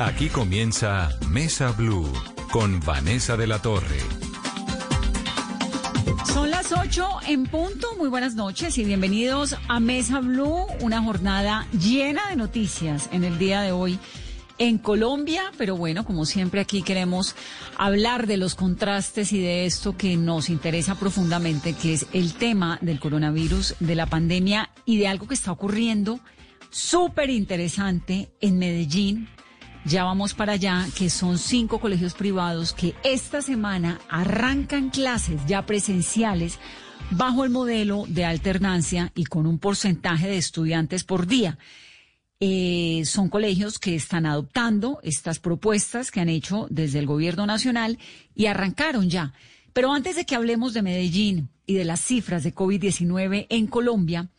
Aquí comienza Mesa Blue con Vanessa de la Torre. Son las 8 en punto. Muy buenas noches y bienvenidos a Mesa Blue, una jornada llena de noticias en el día de hoy en Colombia, pero bueno, como siempre aquí queremos hablar de los contrastes y de esto que nos interesa profundamente, que es el tema del coronavirus, de la pandemia y de algo que está ocurriendo súper interesante en Medellín. Ya vamos para allá, que son cinco colegios privados que esta semana arrancan clases ya presenciales bajo el modelo de alternancia y con un porcentaje de estudiantes por día. Eh, son colegios que están adoptando estas propuestas que han hecho desde el gobierno nacional y arrancaron ya. Pero antes de que hablemos de Medellín y de las cifras de COVID-19 en Colombia,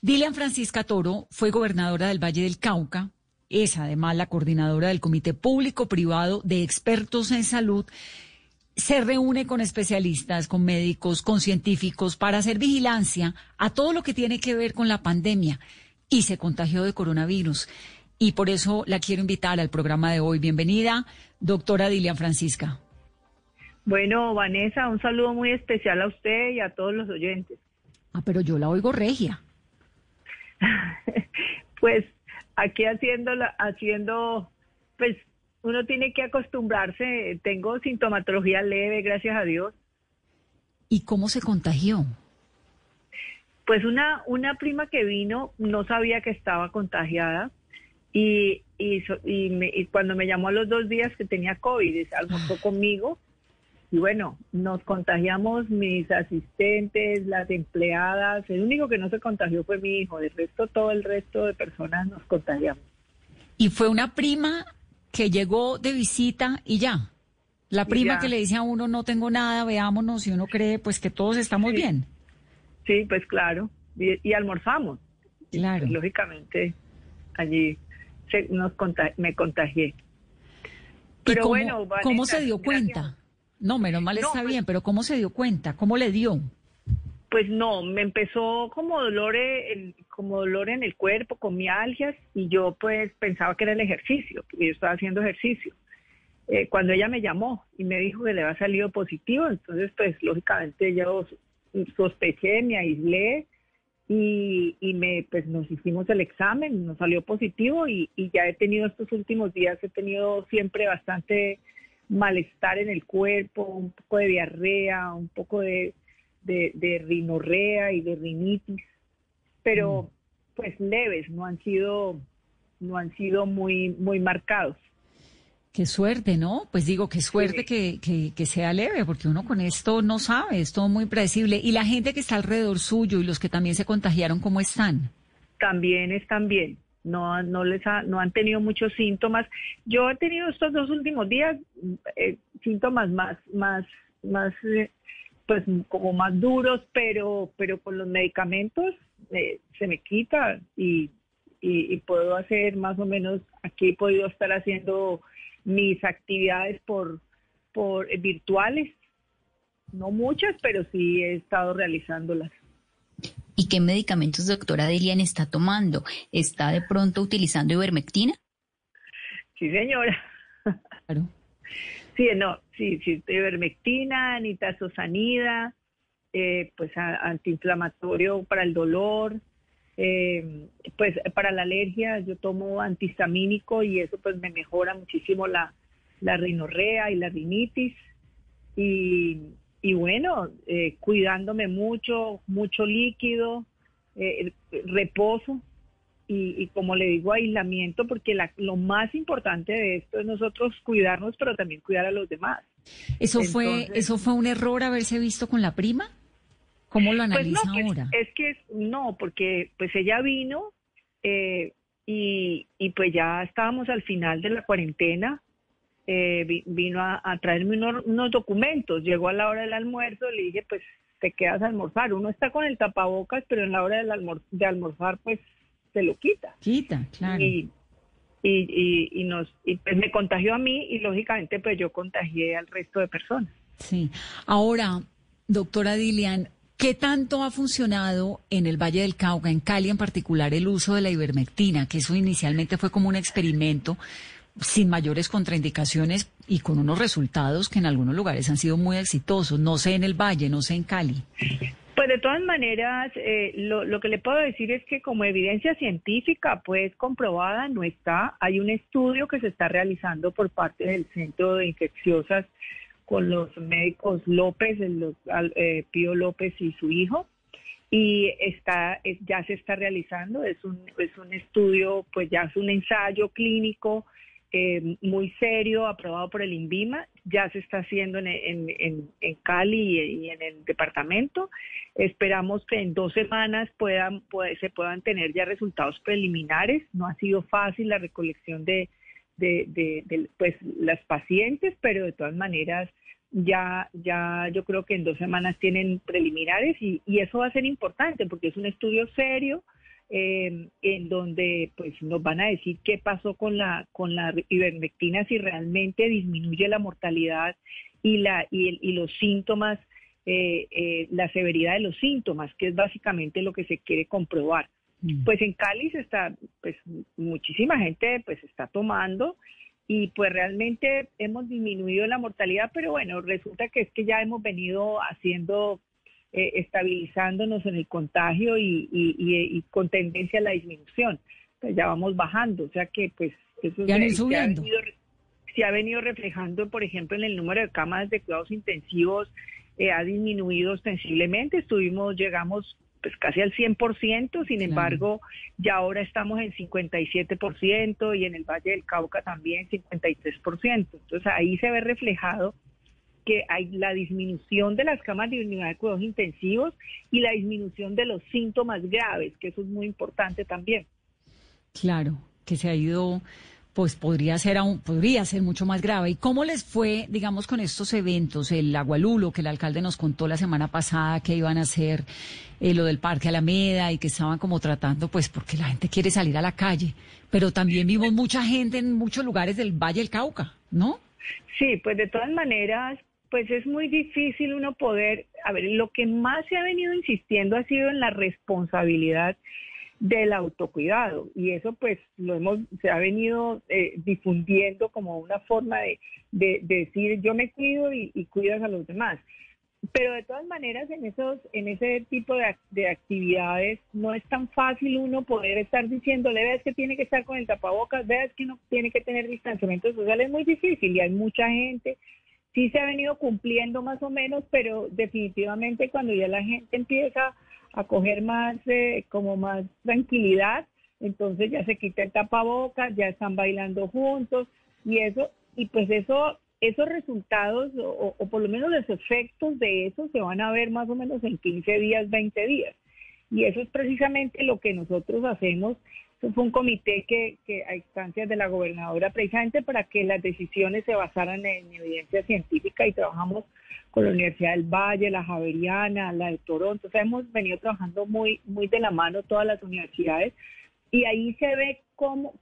Dilian Francisca Toro fue gobernadora del Valle del Cauca, es además la coordinadora del Comité Público Privado de Expertos en Salud. Se reúne con especialistas, con médicos, con científicos para hacer vigilancia a todo lo que tiene que ver con la pandemia y se contagió de coronavirus. Y por eso la quiero invitar al programa de hoy. Bienvenida, doctora Dilian Francisca. Bueno, Vanessa, un saludo muy especial a usted y a todos los oyentes. Ah, pero yo la oigo regia. pues aquí haciendo, haciendo, pues uno tiene que acostumbrarse. Tengo sintomatología leve, gracias a Dios. ¿Y cómo se contagió? Pues una, una prima que vino no sabía que estaba contagiada y, y, y, cuando me llamó a los dos días que tenía COVID, almorzó conmigo y bueno, nos contagiamos mis asistentes, las empleadas, el único que no se contagió fue mi hijo, de resto todo el resto de personas nos contagiamos. Y fue una prima que llegó de visita y ya. La prima que le dice a uno no tengo nada, veámonos y uno cree pues que todos estamos bien. Sí, pues claro. Y, almorzamos. Claro. Pues, lógicamente, allí se, nos me contagié. Pero cómo, bueno, ¿cómo se dio cuenta? No, menos mal está pues bien, pero ¿cómo se dio cuenta? ¿Cómo le dio? Pues no, me empezó como dolor, en, como dolor en el cuerpo, con mialgias, y yo pues pensaba que era el ejercicio, porque yo estaba haciendo ejercicio. Eh, cuando ella me llamó y me dijo que le había salido positivo, entonces pues lógicamente yo sospeché, me aislé y, y me, pues nos hicimos el examen, nos salió positivo y, ya he tenido estos últimos días, he tenido siempre bastante malestar en el cuerpo, un poco de diarrea, un poco de, de, rinorrea y de rinitis, pero mm. pues leves, no han sido, no han sido muy, muy marcados. Qué suerte, ¿no? Pues digo, qué suerte que, que, sea leve, porque uno con esto no sabe, es todo muy predecible. ¿Y la gente que está alrededor suyo y los que también se contagiaron, cómo están? También están bien, no, no, les no han tenido muchos síntomas. Yo he tenido estos dos últimos días eh, síntomas más, más, más, eh, pues como más duros, pero, pero con los medicamentos eh, se me quita y, y puedo hacer más o menos, aquí he podido estar haciendo mis actividades por, por eh, virtuales, no muchas, pero sí he estado realizándolas. ¿Y qué medicamentos, doctora Delian, está tomando? ¿Está de pronto utilizando ivermectina? Sí, señora. Claro. Sí, no, sí, sí, ivermectina, nitazosanida, eh, pues antiinflamatorio para el dolor, eh, pues para la alergia yo tomo antihistamínico y eso pues me mejora muchísimo la, la rinorrea y la rinitis. Y, y bueno, eh, cuidándome mucho, mucho líquido, eh, reposo y, y, como le digo, aislamiento, porque la, lo más importante de esto es nosotros cuidarnos, pero también cuidar a los demás. ¿Eso, fue, ¿eso fue un error haberse visto con la prima? ¿Cómo lo pues analiza pues ahora? Es que no, porque pues ella vino, eh, y, y pues ya estábamos al final de la cuarentena. Eh, vino a, traerme unos, documentos, llegó a la hora del almuerzo, le dije, pues te quedas a almorzar. Uno está con el tapabocas, pero en la hora del de almorzar, pues se lo quita. Quita, claro. Y, y, y, nos, y pues me contagió a mí y lógicamente pues yo contagié al resto de personas. Sí. Ahora, doctora Dilian, ¿qué tanto ha funcionado en el Valle del Cauca, en Cali en particular, el uso de la ivermectina? Que eso inicialmente fue como un experimento sin mayores contraindicaciones y con unos resultados que en algunos lugares han sido muy exitosos. No sé en el Valle, no sé en Cali. Pues de todas maneras, eh, lo, lo, que le puedo decir es que como evidencia científica, pues comprobada, no está. Hay un estudio que se está realizando por parte del Centro de Infecciosas con los médicos López, el, eh, Pío López y su hijo, y está ya se está realizando. Es un, es un estudio, pues ya es un ensayo clínico eh, muy serio, aprobado por el INVIMA, ya se está haciendo en, en, en, Cali y, en el departamento. Esperamos que en dos semanas puedan, se puedan tener ya resultados preliminares. No ha sido fácil la recolección de, de, pues, las pacientes, pero de todas maneras ya, ya yo creo que en dos semanas tienen preliminares y, y eso va a ser importante porque es un estudio serio eh, en donde pues nos van a decir qué pasó con la con la ivermectina si realmente disminuye la mortalidad y la y, y los síntomas eh, eh, la severidad de los síntomas que es básicamente lo que se quiere comprobar mm. pues en Cali se está pues muchísima gente pues está tomando y pues realmente hemos disminuido la mortalidad pero bueno resulta que es que ya hemos venido haciendo eh, estabilizándonos en el contagio y, con tendencia a la disminución. Pues ya vamos bajando, o sea que pues eso se, ha venido, se, ha venido, reflejando, por ejemplo, en el número de camas de cuidados intensivos, eh, ha disminuido ostensiblemente, estuvimos, llegamos pues casi al 100%, sin embargo, ya ahora estamos en 57% y en el Valle del Cauca también 53%. Entonces ahí se ve reflejado que hay la disminución de las camas de unidad de cuidados intensivos y la disminución de los síntomas graves, que eso es muy importante también. Claro, que se ha ido, pues podría ser aún, podría ser mucho más grave. ¿Y cómo les fue, digamos, con estos eventos? El Agualulo, que el alcalde nos contó la semana pasada que iban a hacer eh, lo del Parque Alameda y que estaban como tratando, pues porque la gente quiere salir a la calle. Pero también vimos mucha gente en muchos lugares del Valle del Cauca, ¿no? Sí, pues de todas maneras, pues es muy difícil uno poder, a ver, lo que más se ha venido insistiendo ha sido en la responsabilidad del autocuidado. Y eso pues lo hemos se ha venido eh, difundiendo como una forma de, decir yo me cuido y, cuidas a los demás pero de todas maneras en esos en ese tipo de, de, actividades no es tan fácil uno poder estar diciéndole ves que tiene que estar con el tapabocas ves que no tiene que tener distanciamiento social es muy difícil y hay mucha gente sí se ha venido cumpliendo más o menos, pero definitivamente cuando ya la gente empieza a coger más, eh, como más tranquilidad, entonces ya se quita el tapabocas, ya están bailando juntos y eso, y pues eso, esos resultados o, o por lo menos los efectos de eso se van a ver más o menos en 15 días, 20 días. Y eso es precisamente lo que nosotros hacemos fue un comité que, que a instancias de la gobernadora, precisamente para que las decisiones se basaran en evidencia científica y trabajamos con la Universidad del Valle, la Javeriana, la de Toronto. O sea, hemos venido trabajando muy, muy de la mano todas las universidades y ahí se ve cómo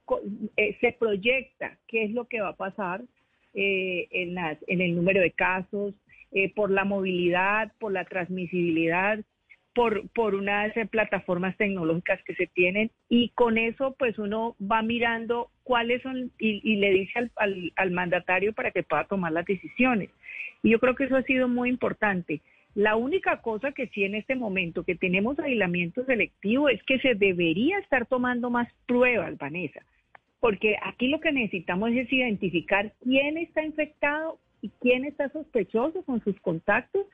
eh, se proyecta qué es lo que va a pasar eh, en, las, en el número de casos, eh, por la movilidad, por la transmisibilidad, por, por unas plataformas tecnológicas que se tienen y con eso pues uno va mirando cuáles son y, le dice al, al, mandatario para que pueda tomar las decisiones. Y yo creo que eso ha sido muy importante. La única cosa que sí en este momento que tenemos aislamiento selectivo es que se debería estar tomando más pruebas, Vanessa, porque aquí lo que necesitamos es identificar quién está infectado y quién está sospechoso con sus contactos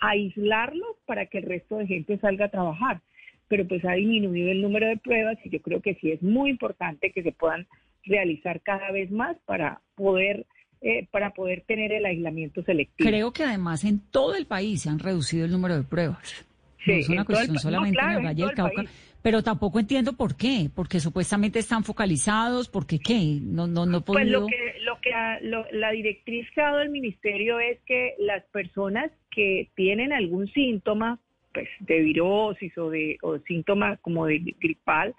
aislarlos para que el resto de gente salga a trabajar. Pero pues ha disminuido el número de pruebas y yo creo que sí es muy importante que se puedan realizar cada vez más para poder eh, para poder tener el aislamiento selectivo. Creo que además en todo el país se han reducido el número de pruebas. Sí, no es una cuestión solamente en el Valle del Cauca, pero tampoco entiendo por qué, porque supuestamente están focalizados, porque qué, no, no, no he Pues lo que, que lo- la directriz que ha dado el ministerio es que las personas que tienen algún síntoma, pues de virosis o de o síntoma como de gripal,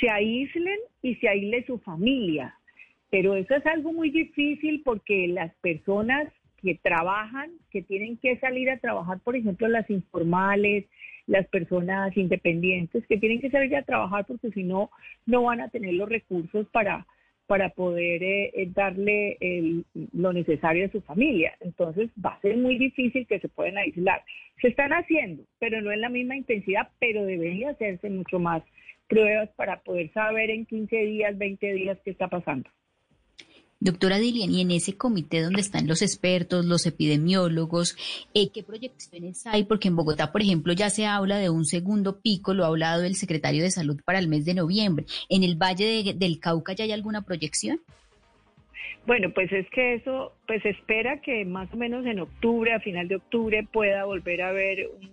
se aíslen y se aísle su familia. Pero eso es algo muy difícil porque las personas que trabajan, que tienen que salir a trabajar, por ejemplo, las informales, las personas independientes, que tienen que salir a trabajar porque si no, no van a tener los recursos para, para poder eh, eh, darle el- lo necesario a su familia. Entonces va a ser muy difícil que se puedan aislar. Se están haciendo, pero no en la misma intensidad, pero debería hacerse mucho más pruebas para poder saber en 15 días, 20 días qué está pasando. Doctora Dilian, y en ese comité donde están los expertos, los epidemiólogos, eh, ¿qué proyecciones hay? Porque en Bogotá, por ejemplo, ya se habla de un segundo pico, lo ha hablado el secretario de Salud para el mes de noviembre. ¿En el Valle de- del Cauca ya hay alguna proyección? Bueno, pues es que eso, pues espera que más o menos en octubre, a final de octubre, pueda volver a haber un,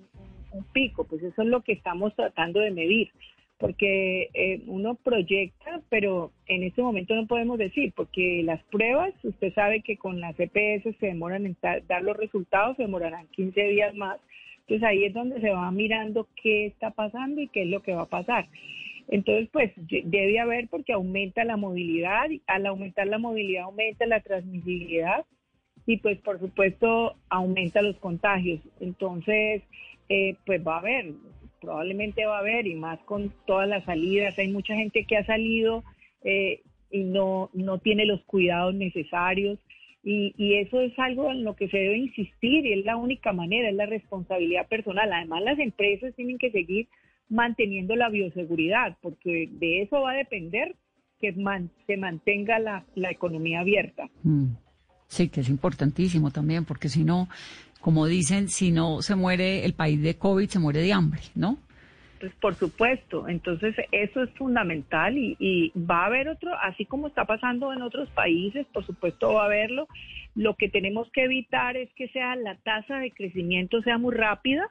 un pico. Pues eso es lo que estamos tratando de medir, porque eh, uno proyecta, pero en este momento no podemos decir, porque las pruebas, usted sabe que con las EPS se demoran en dar los resultados, se demorarán 15 días más. Entonces ahí es donde se va mirando qué está pasando y qué es lo que va a pasar. Entonces, pues debe haber porque aumenta la movilidad, y al aumentar la movilidad aumenta la transmisibilidad y pues por supuesto aumenta los contagios. Entonces, eh, pues va a haber, probablemente va a haber y más con todas las salidas. Hay mucha gente que ha salido eh, y no, no tiene los cuidados necesarios. Y, y eso es algo en lo que se debe insistir y es la única manera, es la responsabilidad personal. Además, las empresas tienen que seguir manteniendo la bioseguridad, porque de eso va a depender que se mantenga la, la economía abierta. Mm. Sí, que es importantísimo también, porque si no, como dicen, si no se muere el país de COVID, se muere de hambre, ¿no? Pues por supuesto, entonces eso es fundamental y, va a haber otro, así como está pasando en otros países, por supuesto va a haberlo. Lo que tenemos que evitar es que sea la tasa de crecimiento sea muy rápida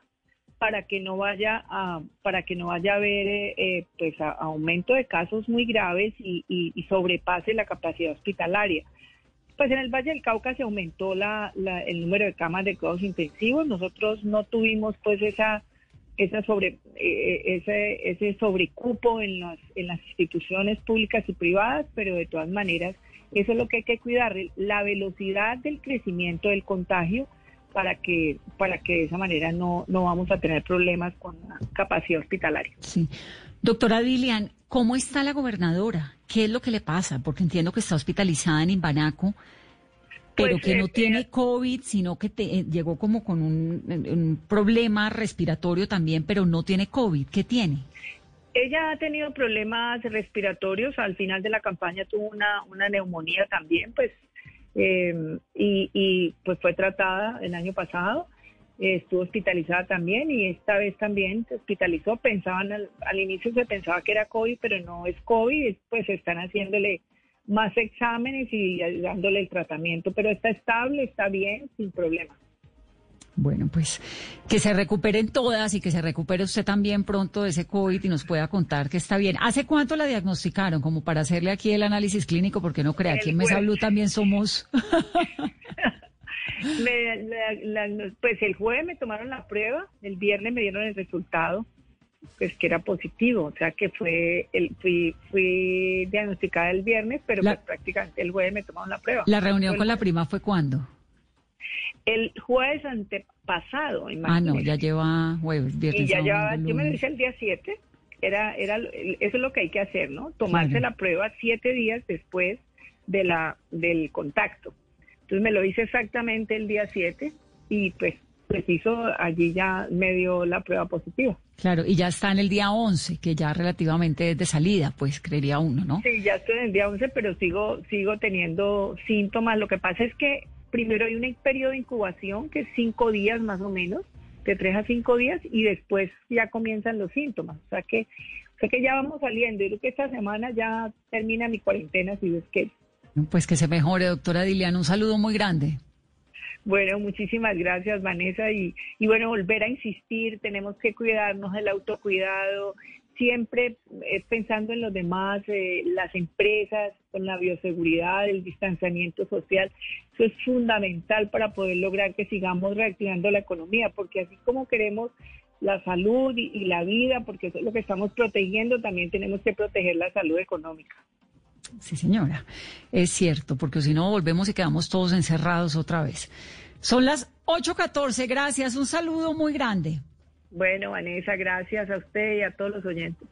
para que no vaya a para que no vaya a haber eh, eh, pues aumento de casos muy graves y sobrepase la capacidad hospitalaria. Pues en el Valle del Cauca se aumentó la, la- el número de camas de cuidados intensivos. Nosotros no tuvimos pues esa esa sobre eh, ese ese sobrecupo en las en las instituciones públicas y privadas, pero de todas maneras eso es lo que hay que cuidar, la velocidad del crecimiento del contagio para que para que de esa manera no no vamos a tener problemas con la capacidad hospitalaria. Sí. Doctora Dilian, ¿cómo está la gobernadora? ¿Qué es lo que le pasa? Porque entiendo que está hospitalizada en Imbanaco, pero Pues, que no eh, tiene eh, COVID, sino que te- eh, llegó como con un, un problema respiratorio también, pero no tiene COVID. ¿Qué tiene? Ella ha tenido problemas respiratorios, al final de la campaña tuvo una, una neumonía también, pues, eh, y, y, pues fue tratada el año pasado, estuvo hospitalizada también y esta vez también se hospitalizó, pensaban al, al inicio se pensaba que era COVID, pero no es COVID, pues están haciéndole más exámenes y dándole el tratamiento, pero está estable, está bien, sin problema. Bueno, pues que se recuperen todas y que se recupere usted también pronto de ese COVID y nos pueda contar que está bien. ¿Hace cuánto la diagnosticaron? Como para hacerle aquí el análisis clínico, porque no crea, El aquí en Mesa. Blue también somos... Me- la- la- pues el jueves me tomaron la prueba, el viernes me dieron el resultado, pues que era positivo, o sea que fue, el, fui, fui diagnosticada el viernes, pero La- pues prácticamente el jueves me tomaron la prueba. La reunión Fue con la prima fue cuándo? El jueves antepasado, Ah, no, ya lleva jueves, viernes, Y ya llevaba, yo me lo hice el día 7, era, era, eso es lo que hay que hacer, ¿no? Tomarse Claro. la prueba siete días después de la, del contacto. Entonces me lo hice exactamente el día 7 y pues preciso, allí ya me dio la prueba positiva. Claro, y ya está en el día 11, que ya relativamente es de salida, pues creería uno, ¿no? Sí, ya estoy en el día 11, pero sigo, sigo teniendo síntomas. Lo que pasa es que primero hay un periodo de incubación que es cinco días más o menos, de tres a cinco días, y después ya comienzan los síntomas. O sea que, o sea que ya vamos saliendo. Yo creo que esta semana ya termina mi cuarentena, si es que. Pues que se mejore, doctora Dilian. Un saludo muy grande. Bueno, muchísimas gracias, Vanessa. Y, y bueno, volver a insistir, tenemos que cuidarnos, el autocuidado, siempre eh, pensando en los demás, eh, las empresas, con la bioseguridad, el distanciamiento social. Eso es fundamental para poder lograr que sigamos reactivando la economía, porque así como queremos la salud y, la vida, porque eso es lo que estamos protegiendo, también tenemos que proteger la salud económica. Sí, señora, es cierto, porque si no volvemos y quedamos todos encerrados otra vez. Son las 8.14, gracias, un saludo muy grande. Bueno, Vanessa, gracias a usted y a todos los oyentes.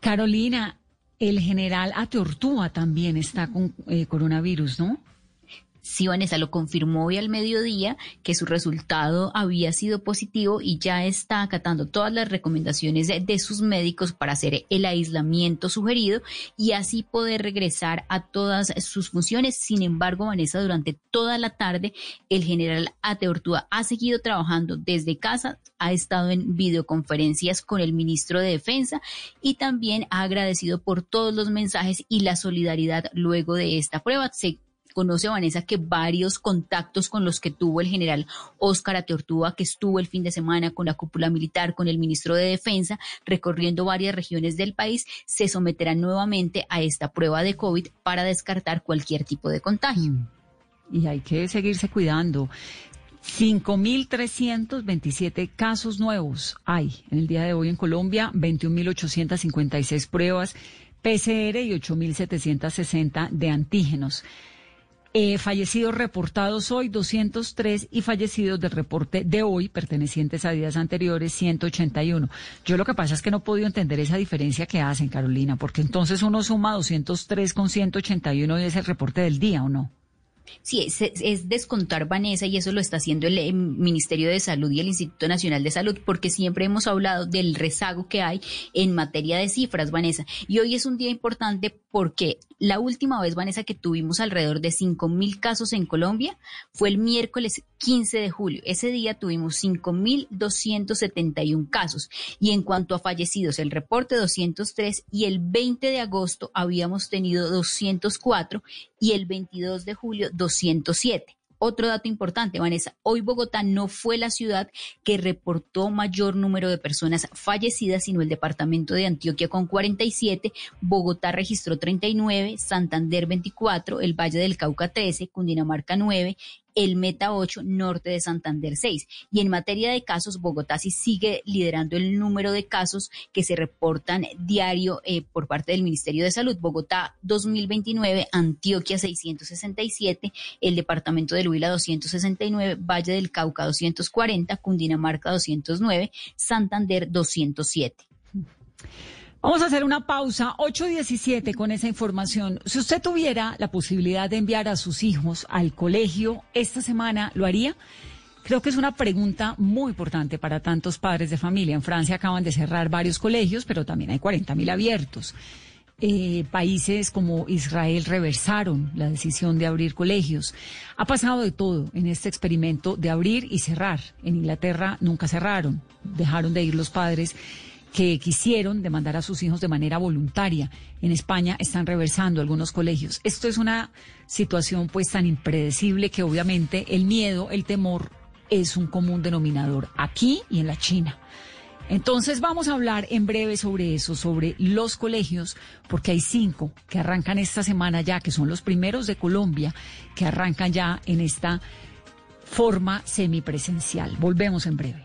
Carolina, el general Ateortúa también está con eh, coronavirus, ¿no? Sí, Vanessa lo confirmó hoy al mediodía que su resultado había sido positivo y ya está acatando todas las recomendaciones de, sus médicos para hacer el aislamiento sugerido y así poder regresar a todas sus funciones. Sin embargo, Vanessa, durante toda la tarde, el general Ateortúa ha seguido trabajando desde casa, ha estado en videoconferencias con el ministro de Defensa y también ha agradecido por todos los mensajes y la solidaridad luego de esta prueba. Conoce Vanessa que varios contactos con los que tuvo el general Óscar Ateortúa, que estuvo el fin de semana con la cúpula militar, con el ministro de Defensa, recorriendo varias regiones del país, se someterán nuevamente a esta prueba de COVID para descartar cualquier tipo de contagio. Mm. Y hay que seguirse cuidando. 5.327 casos nuevos hay en el día de hoy en Colombia, 21.856 pruebas PCR y 8.760 de antígenos. Eh, fallecidos reportados hoy 203 y fallecidos del reporte de hoy pertenecientes a días anteriores 181. Yo lo que pasa es que no he podido entender esa diferencia que hacen, Carolina, porque entonces uno suma 203 con 181 y es el reporte del día, ¿o no? Sí, es, descontar, Vanessa, y eso lo está haciendo el, el, Ministerio de Salud y el Instituto Nacional de Salud, porque siempre hemos hablado del rezago que hay en materia de cifras, Vanessa. Y hoy es un día importante porque la última vez, Vanessa, que tuvimos alrededor de 5.000 casos en Colombia fue el miércoles 15 de julio. Ese día tuvimos 5.271 casos. Y en cuanto a fallecidos, el reporte 203 y el 20 de agosto habíamos tenido 204 y el 22 de julio 207. Otro dato importante, Vanessa, hoy Bogotá no fue la ciudad que reportó mayor número de personas fallecidas, sino el departamento de Antioquia con 47, Bogotá registró 39, Santander 24, el Valle del Cauca 13, Cundinamarca 9 el Meta 8, norte de Santander 6. Y en materia de casos, Bogotá sí sigue liderando el número de casos que se reportan diario eh, por parte del Ministerio de Salud. Bogotá 2029, Antioquia 667, el departamento de Huila 269, Valle del Cauca 240, Cundinamarca 209, Santander 207. Vamos a hacer una pausa, 8.17 con esa información. Si usted tuviera la posibilidad de enviar a sus hijos al colegio esta semana, ¿lo haría? Creo que es una pregunta muy importante para tantos padres de familia. En Francia acaban de cerrar varios colegios, pero también hay 40.000 abiertos. Eh, países como Israel reversaron la decisión de abrir colegios. Ha pasado de todo en este experimento de abrir y cerrar. En Inglaterra nunca cerraron, dejaron de ir los padres que quisieron demandar a sus hijos de manera voluntaria. En España están reversando algunos colegios. Esto es una situación pues tan impredecible que obviamente el miedo, el temor es un común denominador aquí y en la China. Entonces vamos a hablar en breve sobre eso, sobre los colegios, porque hay cinco que arrancan esta semana ya, que son los primeros de Colombia, que arrancan ya en esta forma semipresencial. Volvemos en breve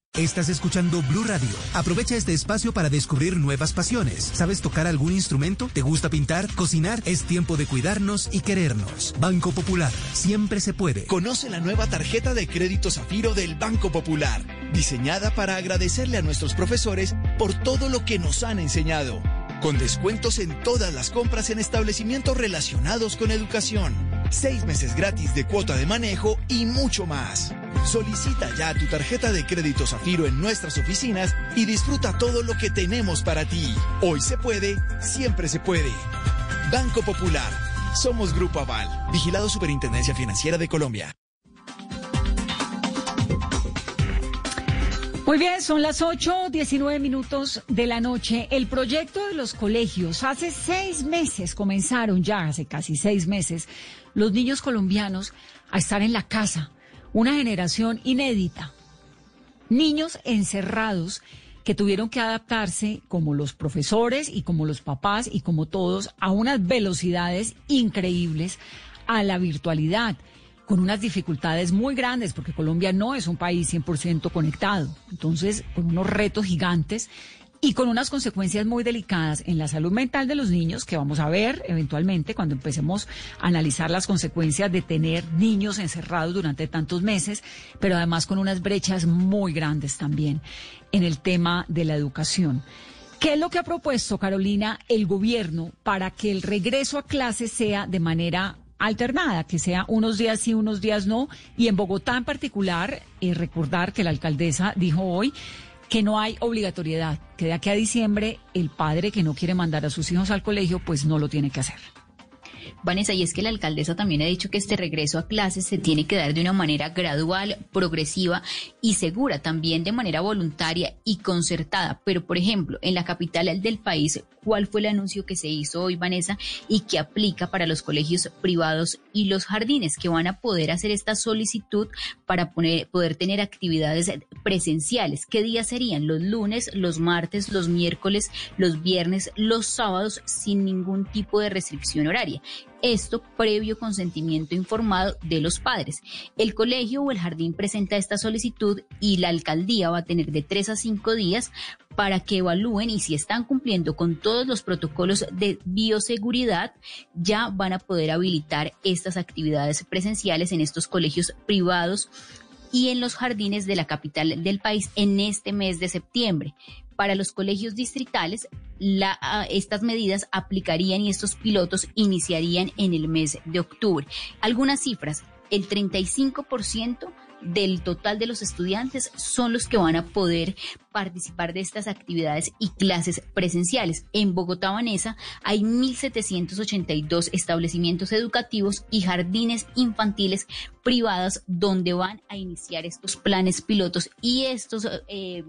Estás escuchando Blue Radio. Aprovecha este espacio para descubrir nuevas pasiones. ¿Sabes tocar algún instrumento? ¿Te gusta pintar? ¿Cocinar? Es tiempo de cuidarnos y querernos. Banco Popular. Siempre se puede. Conoce la nueva tarjeta de crédito Zafiro del Banco Popular. Diseñada para agradecerle a nuestros profesores por todo lo que nos han enseñado. Con descuentos en todas las compras en establecimientos relacionados con educación. Seis meses gratis de cuota de manejo y mucho más. Solicita ya tu tarjeta de crédito Zafiro en nuestras oficinas y disfruta todo lo que tenemos para ti. Hoy se puede, siempre se puede. Banco Popular. Somos Grupo Aval. Vigilado Superintendencia Financiera de Colombia. Muy bien, son las 8, 19 minutos de la noche. El proyecto de los colegios, hace seis meses comenzaron ya, hace casi seis meses, los niños colombianos a estar en la casa. Una generación inédita. Niños encerrados que tuvieron que adaptarse, como los profesores y como los papás y como todos, a unas velocidades increíbles a la virtualidad con unas dificultades muy grandes, porque Colombia no es un país 100% conectado. Entonces, con unos retos gigantes y con unas consecuencias muy delicadas en la salud mental de los niños que vamos a ver eventualmente cuando empecemos a analizar las consecuencias de tener niños encerrados durante tantos meses, pero además con unas brechas muy grandes también en el tema de la educación. ¿Qué es lo que ha propuesto, Carolina, el gobierno para que el regreso a clases sea de manera alternada, que sea unos días sí, unos días no. Y en Bogotá en particular, eh, recordar que la alcaldesa dijo hoy que no hay obligatoriedad, que de aquí a diciembre el padre que no quiere mandar a sus hijos al colegio, pues no lo tiene que hacer. Vanessa, y es que la alcaldesa también ha dicho que este regreso a clases se tiene que dar de una manera gradual, progresiva y segura, también de manera voluntaria y concertada. Pero, por ejemplo, en la capital del país, ¿cuál fue el anuncio que se hizo hoy, Vanessa, y que aplica para los colegios privados y los jardines, que van a poder hacer esta solicitud para poder tener actividades presenciales? ¿Qué días serían? Los lunes, los martes, los miércoles, los viernes, los sábados, sin ningún tipo de restricción horaria. Esto previo consentimiento informado de los padres. El colegio o el jardín presenta esta solicitud y la alcaldía va a tener de tres a cinco días para que evalúen y si están cumpliendo con todos los protocolos de bioseguridad, ya van a poder habilitar estas actividades presenciales en estos colegios privados y en los jardines de la capital del país en este mes de septiembre. Para los colegios distritales, la, estas medidas aplicarían y estos pilotos iniciarían en el mes de octubre. Algunas cifras, el 35% del total de los estudiantes son los que van a poder participar de estas actividades y clases presenciales. En Bogotá, Vanessa, hay 1.782 establecimientos educativos y jardines infantiles privados donde van a iniciar estos planes pilotos y estos eh,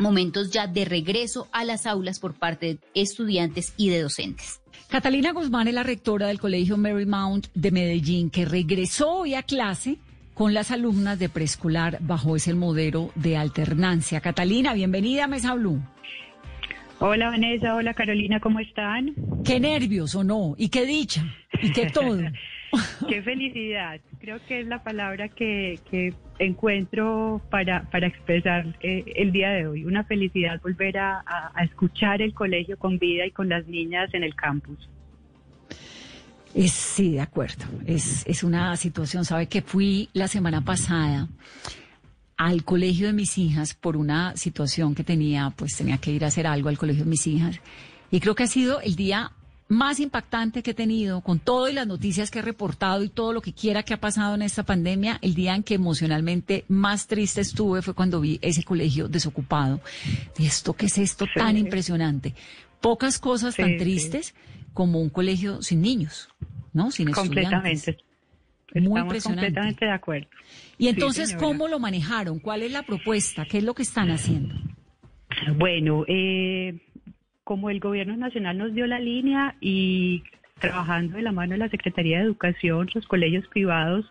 momentos ya de regreso a las aulas por parte de estudiantes y de docentes. Catalina Guzmán es la rectora del Colegio Marymount de Medellín, que regresó hoy a clase con las alumnas de preescolar bajo ese modelo de alternancia. Catalina, bienvenida a Mesa Blue. Hola Vanessa, hola Carolina, ¿cómo están? Qué nervios o no, y qué dicha, y qué todo. qué felicidad, creo que es la palabra que, encuentro para, para expresar eh, el día de hoy. Una felicidad volver a, escuchar el colegio con vida y con las niñas en el campus. Es, sí, de acuerdo. Es, es una situación, sabe que fui la semana pasada al colegio de mis hijas por una situación que tenía, pues tenía que ir a hacer algo al colegio de mis hijas. Y creo que ha sido el día más impactante que he tenido, con todo y las noticias que he reportado y todo lo que quiera que ha pasado en esta pandemia, el día en que emocionalmente más triste estuve fue cuando vi ese colegio desocupado. ¿Y esto qué es esto tan impresionante? Pocas cosas tan tristes como un colegio sin niños, ¿no? Sin Completamente. Muy impresionante. completamente de acuerdo. Y entonces, ¿cómo lo manejaron? ¿Cuál es la propuesta? ¿Qué es lo que están haciendo? Bueno, eh, como el gobierno nacional nos dio la línea y trabajando de la mano de la Secretaría de Educación, los colegios privados,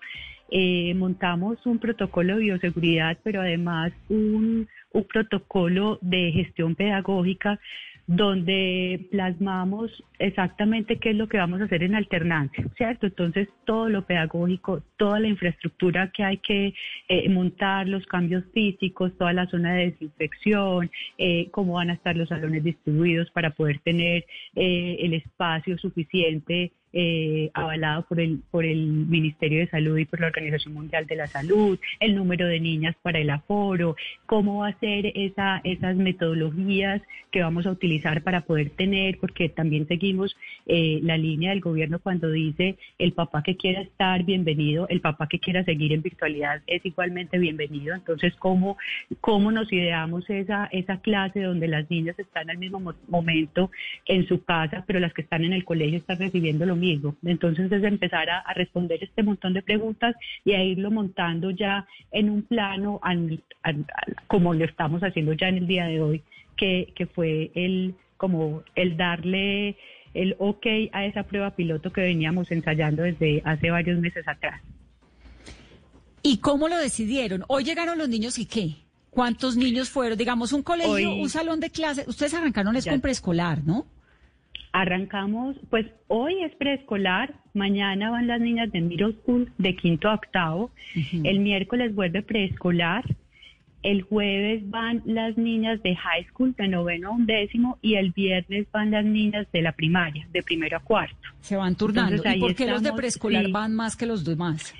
eh, montamos un protocolo de bioseguridad, pero además un, un protocolo de gestión pedagógica donde plasmamos exactamente qué es lo que vamos a hacer en alternancia, ¿cierto? Entonces, todo lo pedagógico, toda la infraestructura que hay que eh, montar, los cambios físicos, toda la zona de desinfección, eh, cómo van a estar los salones distribuidos para poder tener eh, el espacio suficiente eh, avalado por el, por el Ministerio de Salud y por la Organización Mundial de la Salud, el número de niñas para el aforo, cómo va a ser esa, esas metodologías que vamos a utilizar para poder tener, porque también seguimos eh, la línea del gobierno cuando dice el papá que quiera estar bienvenido, el papá que quiera seguir en virtualidad es igualmente bienvenido. Entonces, ¿cómo, cómo nos ideamos esa, esa clase donde las niñas están al mismo momento en su casa, pero las que están en el colegio están recibiendo lo mismo. Entonces es empezar a, responder este montón de preguntas y a irlo montando ya en un plano como lo estamos haciendo ya en el día de hoy, que, que fue el como el darle el ok a esa prueba piloto que veníamos ensayando desde hace varios meses atrás. ¿Y cómo lo decidieron? Hoy llegaron los niños y qué? ¿Cuántos niños fueron? Digamos, un colegio, un salón de clase. Ustedes arrancaron es con preescolar, ¿no? Arrancamos, pues hoy es preescolar, mañana van las niñas de middle school de quinto a octavo, el miércoles vuelve preescolar, el jueves van las niñas de high school de noveno a undécimo y el viernes van las niñas de la primaria, de primero a cuarto. Se van turnando. ¿Y por qué los de preescolar van más que los demás?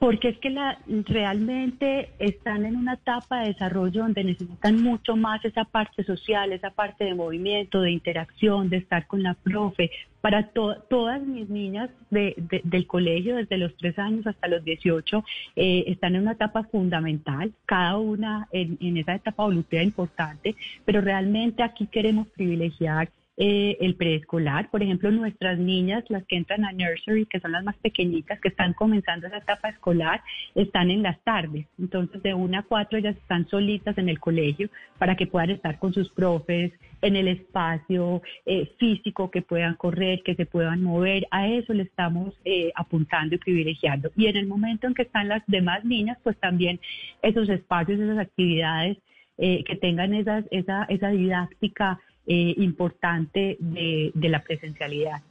Porque es que la, realmente están en una etapa de desarrollo donde necesitan mucho más esa parte social, esa parte de movimiento, de interacción, de estar con la profe. Para todas mis niñas del colegio, desde los tres años hasta los 18, eh, están en una etapa fundamental, cada una en, esa etapa evolutiva importante, pero realmente aquí queremos privilegiar eh, el preescolar. Por ejemplo, nuestras niñas, las que entran a nursery, que son las más pequeñitas, que están comenzando esa etapa escolar, están en las tardes. Entonces, de una a cuatro ellas están solitas en el colegio para que puedan estar con sus profes en el espacio eh, físico, que puedan correr, que se puedan mover. A eso le estamos eh, apuntando y privilegiando. Y en el momento en que están las demás niñas, pues también esos espacios, esas actividades que tengan esa, esa didáctica eh, importante de, de la presencialidad.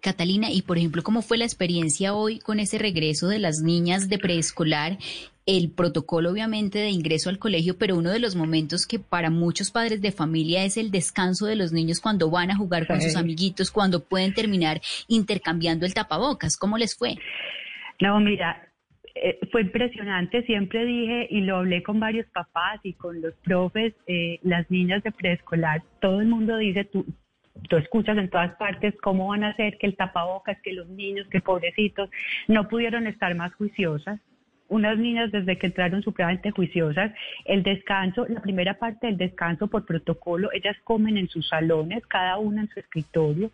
Catalina, y por ejemplo, ¿cómo fue la experiencia hoy con ese regreso de las niñas de preescolar? El protocolo, obviamente, de ingreso al colegio, pero uno de los momentos que para muchos padres de familia es el descanso de los niños cuando van a jugar con sus amiguitos, cuando pueden terminar intercambiando el tapabocas. ¿Cómo les fue? No, mira, eh, fue impresionante, siempre dije y lo hablé con varios papás y con los profes, eh, las niñas de preescolar, todo el mundo dice, tú, tú escuchas en todas partes cómo van a hacer que el tapabocas, que los niños, que pobrecitos, no pudieron estar más juiciosas. Unas niñas desde que entraron supremamente juiciosas, el descanso, la primera parte del descanso por protocolo, ellas comen en sus salones, cada una en su escritorio,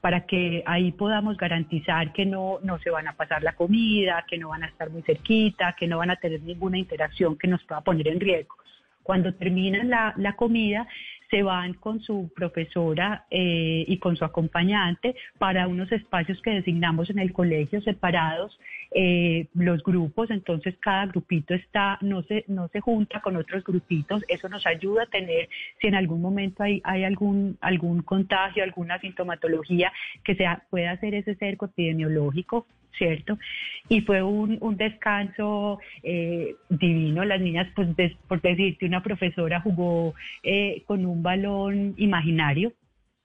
para que ahí podamos garantizar que no, no se van a pasar la comida, que no van a estar muy cerquita, que no van a tener ninguna interacción que nos pueda poner en riesgo. Cuando terminan la, la comida, se van con su profesora eh, y con su acompañante para unos espacios que designamos en el colegio separados eh, los grupos, entonces cada grupito está, no se, no se junta con otros grupitos, eso nos ayuda a tener, si en algún momento hay, hay algún, algún contagio, alguna sintomatología, que sea, pueda hacer ese cerco epidemiológico ¿cierto? Y fue un, un descanso eh, divino. Las niñas, pues, por decirte, una profesora jugó eh, con un balón imaginario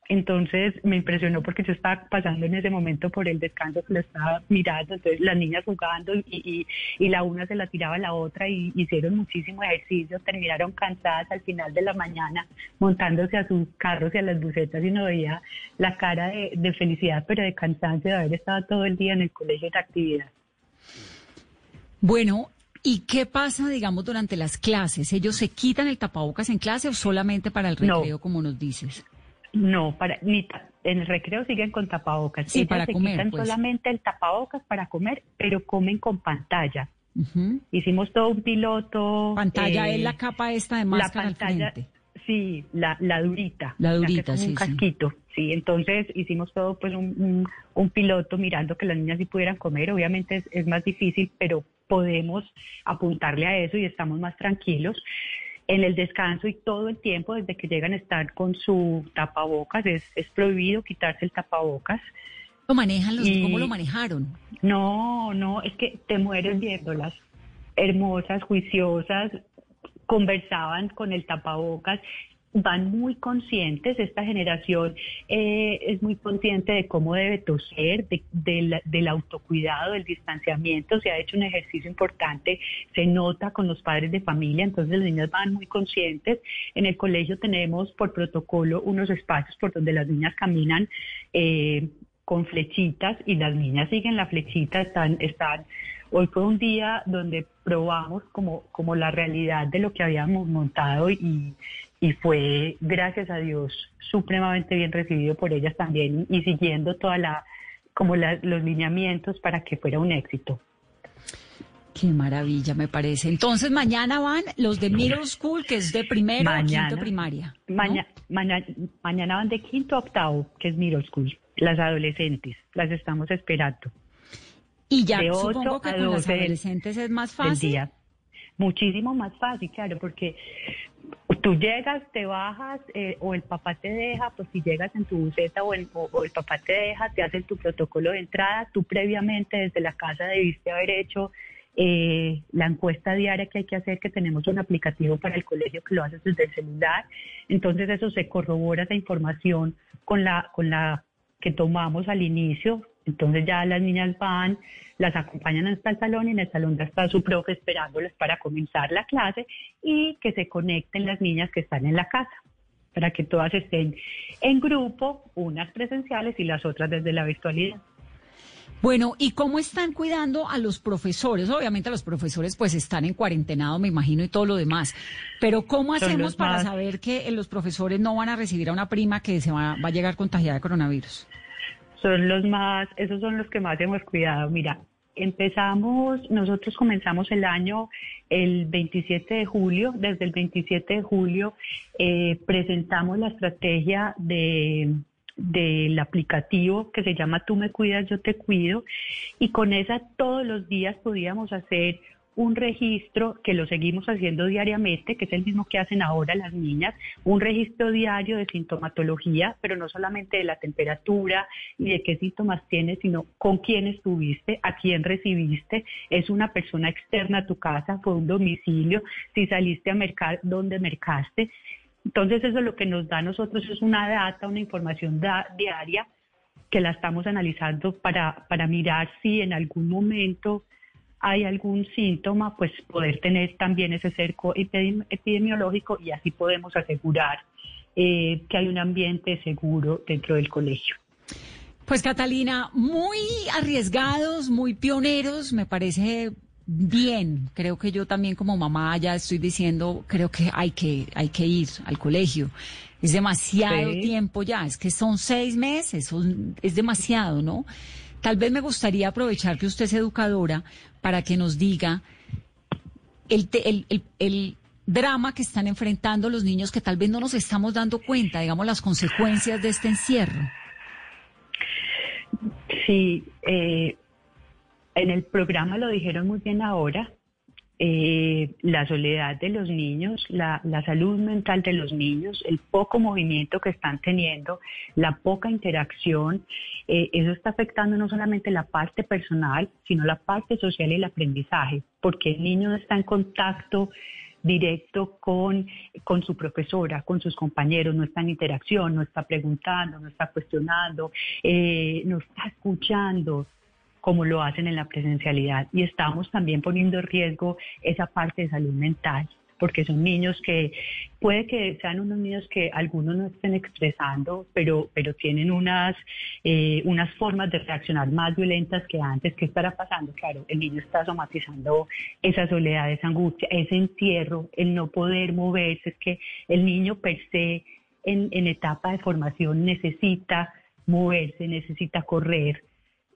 entonces me impresionó porque yo estaba pasando en ese momento por el descanso que lo estaba mirando, entonces las niñas jugando y, y, la una se la tiraba a la otra y hicieron muchísimo ejercicio, terminaron cansadas al final de la mañana montándose a sus carros y a las bucetas y no veía la cara de, de felicidad pero de cansancio de haber estado todo el día en el colegio de actividad. Bueno, ¿Y qué pasa, digamos, durante las clases? ¿Ellos se quitan el tapabocas en clase o solamente para el recreo, como nos dices? No, para, ni en el recreo siguen con tapabocas. Sí, para se comer, quitan pues. solamente el tapabocas para comer, pero comen con pantalla. Hicimos todo un piloto. Pantalla es la eh, capa esta de máscara la pantalla, Sí, la, la durita. La durita, sí. Un casquito, sí. Entonces hicimos todo pues un, un, piloto mirando que las niñas sí pudieran comer. Obviamente es, es más difícil, pero podemos apuntarle a eso y estamos más tranquilos en el descanso y todo el tiempo desde que llegan a estar con su tapabocas. Es, es prohibido quitarse el tapabocas. ¿Lo manejan los, ¿Cómo lo manejaron? No, no, es que te mueres viéndolas. Hermosas, juiciosas, conversaban con el tapabocas. Van muy conscientes, esta generación eh, es muy consciente de cómo debe toser, del autocuidado, del distanciamiento, se ha hecho un ejercicio importante, se nota con los padres de familia, entonces las niñas van muy conscientes. En el colegio tenemos por protocolo unos espacios por donde las niñas caminan eh, con flechitas y las niñas siguen la flechita, están, están Hoy fue un día donde probamos como, como la realidad de lo que habíamos montado y, y fue, gracias a Dios, supremamente bien recibido por ellas también y, siguiendo toda la, como los lineamientos para que fuera un éxito. Qué maravilla, me parece. Entonces, mañana van los de middle school, que es de primero mañana, quinto primaria. Mañana, mañana van de quinto a octavo, que es middle school. Las adolescentes, las estamos esperando. Y ya supongo que con los adolescentes es más fácil. Muchísimo más fácil, claro, porque tú llegas, te bajas eh, o el papá te deja, pues si llegas en tu buseta o el, o, el papá te deja, te hacen tu protocolo de entrada, tú previamente desde la casa debiste haber hecho eh, la encuesta diaria que hay que hacer, que tenemos un aplicativo para el colegio que lo haces desde el celular, entonces eso se corrobora esa información con la, con la que tomamos al inicio, entonces ya las niñas van, las acompañan hasta el salón y en el salón ya está su profe esperándoles para comenzar la clase y que se conecten las niñas que están en la casa para que todas estén en grupo, unas presenciales y las otras desde la virtualidad. Bueno, ¿y cómo están cuidando a los profesores? Obviamente los profesores pues están en cuarentenado, me imagino, y todo lo demás. Pero ¿cómo hacemos para saber que los profesores no van a recibir a una prima que se va, va a llegar contagiada de coronavirus? Son los más, esos son los que más hemos cuidado. Mira, empezamos, nosotros comenzamos el año el 27 de julio, desde el 27 de julio eh, presentamos la estrategia de del aplicativo que se llama Tú me cuidas, yo te cuido, y con esa todos los días podíamos hacer un registro que lo seguimos haciendo diariamente, que es el mismo que hacen ahora las niñas, un registro diario de sintomatología, pero no solamente de la temperatura y de qué síntomas tienes, sino con quién estuviste, a quién recibiste, es una persona externa a tu casa, fue un domicilio, si saliste a mercar, dónde mercaste. Entonces eso lo que nos da a nosotros es una data, una información diaria que la estamos analizando para, para mirar si en algún momento hay algún síntoma, pues poder tener también ese cerco epidemiológico y así podemos asegurar eh, que hay un ambiente seguro dentro del colegio. Pues Catalina, muy arriesgados, muy pioneros, me parece bien. Creo que yo también como mamá ya estoy diciendo, creo que hay que, hay que ir al colegio. Es demasiado tiempo ya, es que son seis meses, es demasiado, ¿no? Tal vez me gustaría aprovechar que usted es educadora para que nos diga el, drama que están enfrentando los niños que tal vez no nos estamos dando cuenta, digamos, las consecuencias de este encierro. Sí, eh, en el programa lo dijeron muy bien ahora, eh, la soledad de los niños, la, salud mental de los niños, el poco movimiento que están teniendo, la poca interacción, eh, eso está afectando no solamente la parte personal, sino la parte social y el aprendizaje, porque el niño no está en contacto directo con, con su profesora, con sus compañeros, no está en interacción, no está preguntando, no está cuestionando, eh, no está escuchando, como lo hacen en la presencialidad. Y estamos también poniendo en riesgo esa parte de salud mental porque son niños que puede que sean unos niños que algunos no estén expresando, pero, pero tienen unas, eh, unas formas de reaccionar más violentas que antes. ¿Qué estará pasando? Claro, el niño está somatizando esa soledad, esa angustia, ese encierro, el no poder moverse. Es que el niño per se en, en etapa de formación necesita moverse, necesita correr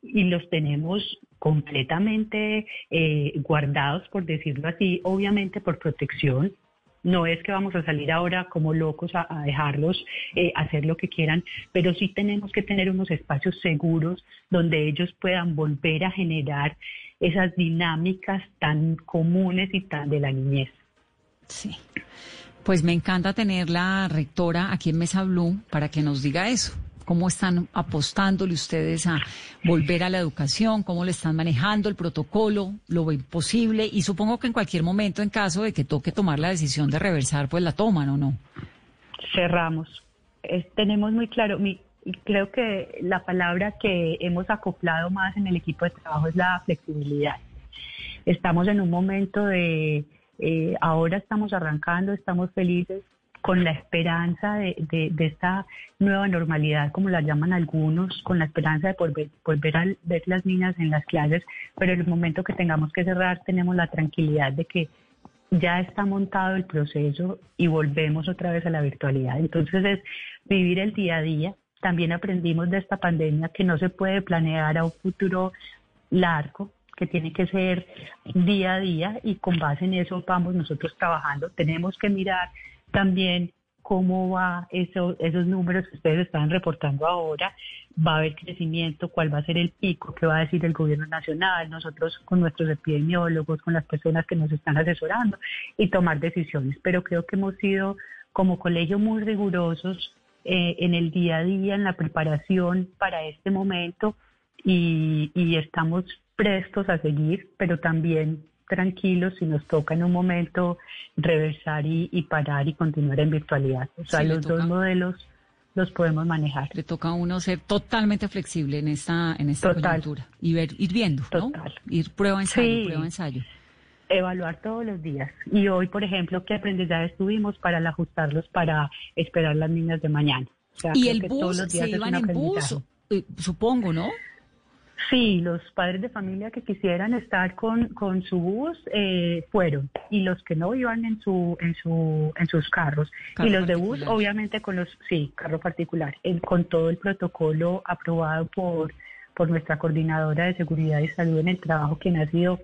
y los tenemos completamente eh, guardados, por decirlo así, obviamente por protección. No es que vamos a salir ahora como locos a, dejarlos eh, hacer lo que quieran, pero sí tenemos que tener unos espacios seguros donde ellos puedan volver a generar esas dinámicas tan comunes y tan de la niñez. Sí. Pues me encanta tener la rectora aquí en Mesa Blue para que nos diga eso cómo están apostándole ustedes a volver a la educación, cómo le están manejando el protocolo, lo posible y supongo que en cualquier momento, en caso de que toque tomar la decisión de reversar, pues la toman o no. cerramos. tenemos muy claro, mi, creo que la palabra que hemos acoplado más en el equipo de trabajo es la flexibilidad. Estamos en un momento de, eh, ahora estamos arrancando, estamos felices con la esperanza de, de, esta nueva normalidad, como la llaman algunos, con la esperanza de volver, volver a ver las niñas en las clases, pero en el momento que tengamos que cerrar tenemos la tranquilidad de que ya está montado el proceso y volvemos otra vez a la virtualidad. Entonces es vivir el día a día. También aprendimos de esta pandemia que no se puede planear a un futuro largo, que tiene que ser día a día y con base en eso vamos nosotros trabajando. Tenemos que mirar también cómo va eso, esos números que ustedes están reportando ahora, va a haber crecimiento, cuál va a ser el pico, qué va a decir el gobierno nacional, nosotros con nuestros epidemiólogos, con las personas que nos están asesorando y tomar decisiones. Pero creo que hemos sido como colegio muy rigurosos eh, en el día a día, en la preparación para este momento y, y estamos prestos a seguir, pero también tranquilos si nos toca en un momento reversar y, parar y continuar en virtualidad. O sea, los dos modelos los podemos manejar. Le toca a uno ser totalmente flexible en esta en esta coyuntura y ver ir viendo, ¿no? Ir prueba ensayo, prueba ensayo. Evaluar todos los días. Y hoy, por ejemplo, qué aprendizajes tuvimos para ajustarlos para esperar las niñas de mañana. y el bus, se iban en bus, eh, supongo, ¿no? Sí, los padres de familia que quisieran estar con, con su bus eh, fueron. Y los que no iban en su en su en sus carros. Y los de bus obviamente con los sí carro particular. Con todo el protocolo aprobado por por nuestra coordinadora de seguridad y salud en el trabajo quien ha sido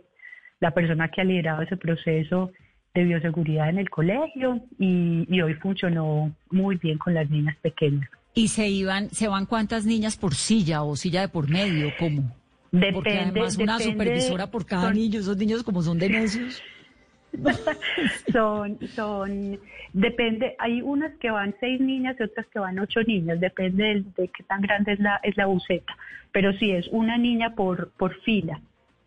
la persona que ha liderado ese proceso de bioseguridad en el colegio y, y hoy funcionó muy bien con las niñas pequeñas. ¿Y se iban, se van cuántas niñas por silla o silla de por medio? ¿Cómo? Depende, Porque además una supervisora por cada niño, esos niños como son de necios. son, son, depende, hay unas que van seis niñas y otras que van ocho niñas, depende de, qué tan grande es la, es la buceta, pero si es una niña por, por fila,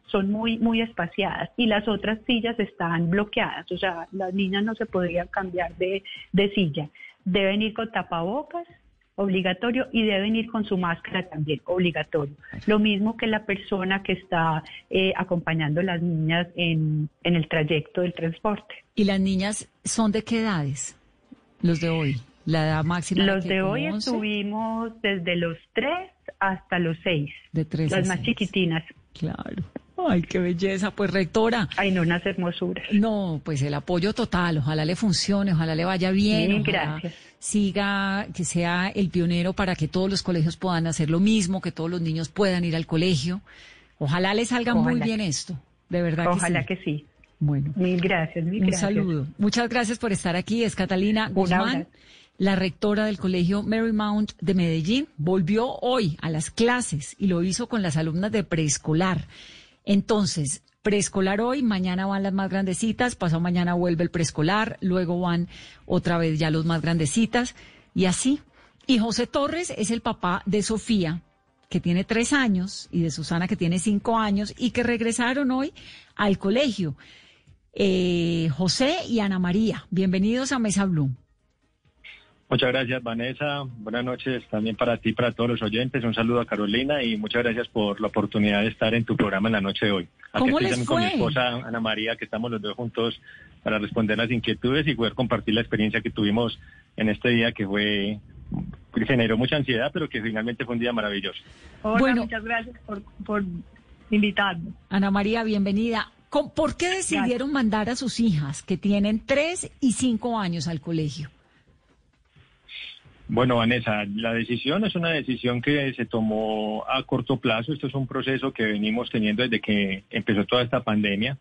son muy, muy espaciadas y las otras sillas están bloqueadas, o sea, las niñas no se podrían cambiar de, de silla, deben ir con tapabocas obligatorio y deben ir con su máscara también, obligatorio. Lo mismo que la persona que está eh, acompañando a las niñas en, en el trayecto del transporte. ¿Y las niñas son de qué edades? Los de hoy, la edad máxima. Los de hoy estuvimos desde los 3 hasta los 6. De 3 Las más chiquitinas. Claro. Ay, qué belleza, pues rectora. Ay, no, unas hermosuras. No, pues el apoyo total, ojalá le funcione, ojalá le vaya bien. gracias. Siga, que sea el pionero para que todos los colegios puedan hacer lo mismo, que todos los niños puedan ir al colegio. Ojalá le salga muy bien esto, de verdad. Ojalá que sí. que sí. Bueno. Mil gracias, mil Un gracias. saludo. Muchas gracias por estar aquí. Es Catalina Guzmán, la rectora del Colegio Marymount de Medellín. Volvió hoy a las clases y lo hizo con las alumnas de preescolar. Entonces, preescolar hoy, mañana van las más grandecitas, pasado mañana vuelve el preescolar, luego van otra vez ya los más grandecitas y así. Y José Torres es el papá de Sofía, que tiene tres años, y de Susana, que tiene cinco años, y que regresaron hoy al colegio. Eh, José y Ana María, bienvenidos a Mesa Blue. Muchas gracias, Vanessa. Buenas noches también para ti, para todos los oyentes. Un saludo a Carolina y muchas gracias por la oportunidad de estar en tu programa en la noche de hoy. Aquí estoy también con mi esposa Ana María, que estamos los dos juntos para responder las inquietudes y poder compartir la experiencia que tuvimos en este día que fue que generó mucha ansiedad, pero que finalmente fue un día maravilloso. bueno, muchas gracias por, por invitarme. Ana María, bienvenida. ¿Por qué decidieron mandar a sus hijas, que tienen tres y cinco años, al colegio? Bueno, Vanessa, la decisión es una decisión que se tomó a corto plazo. Esto es un proceso que venimos teniendo desde que empezó toda esta pandemia.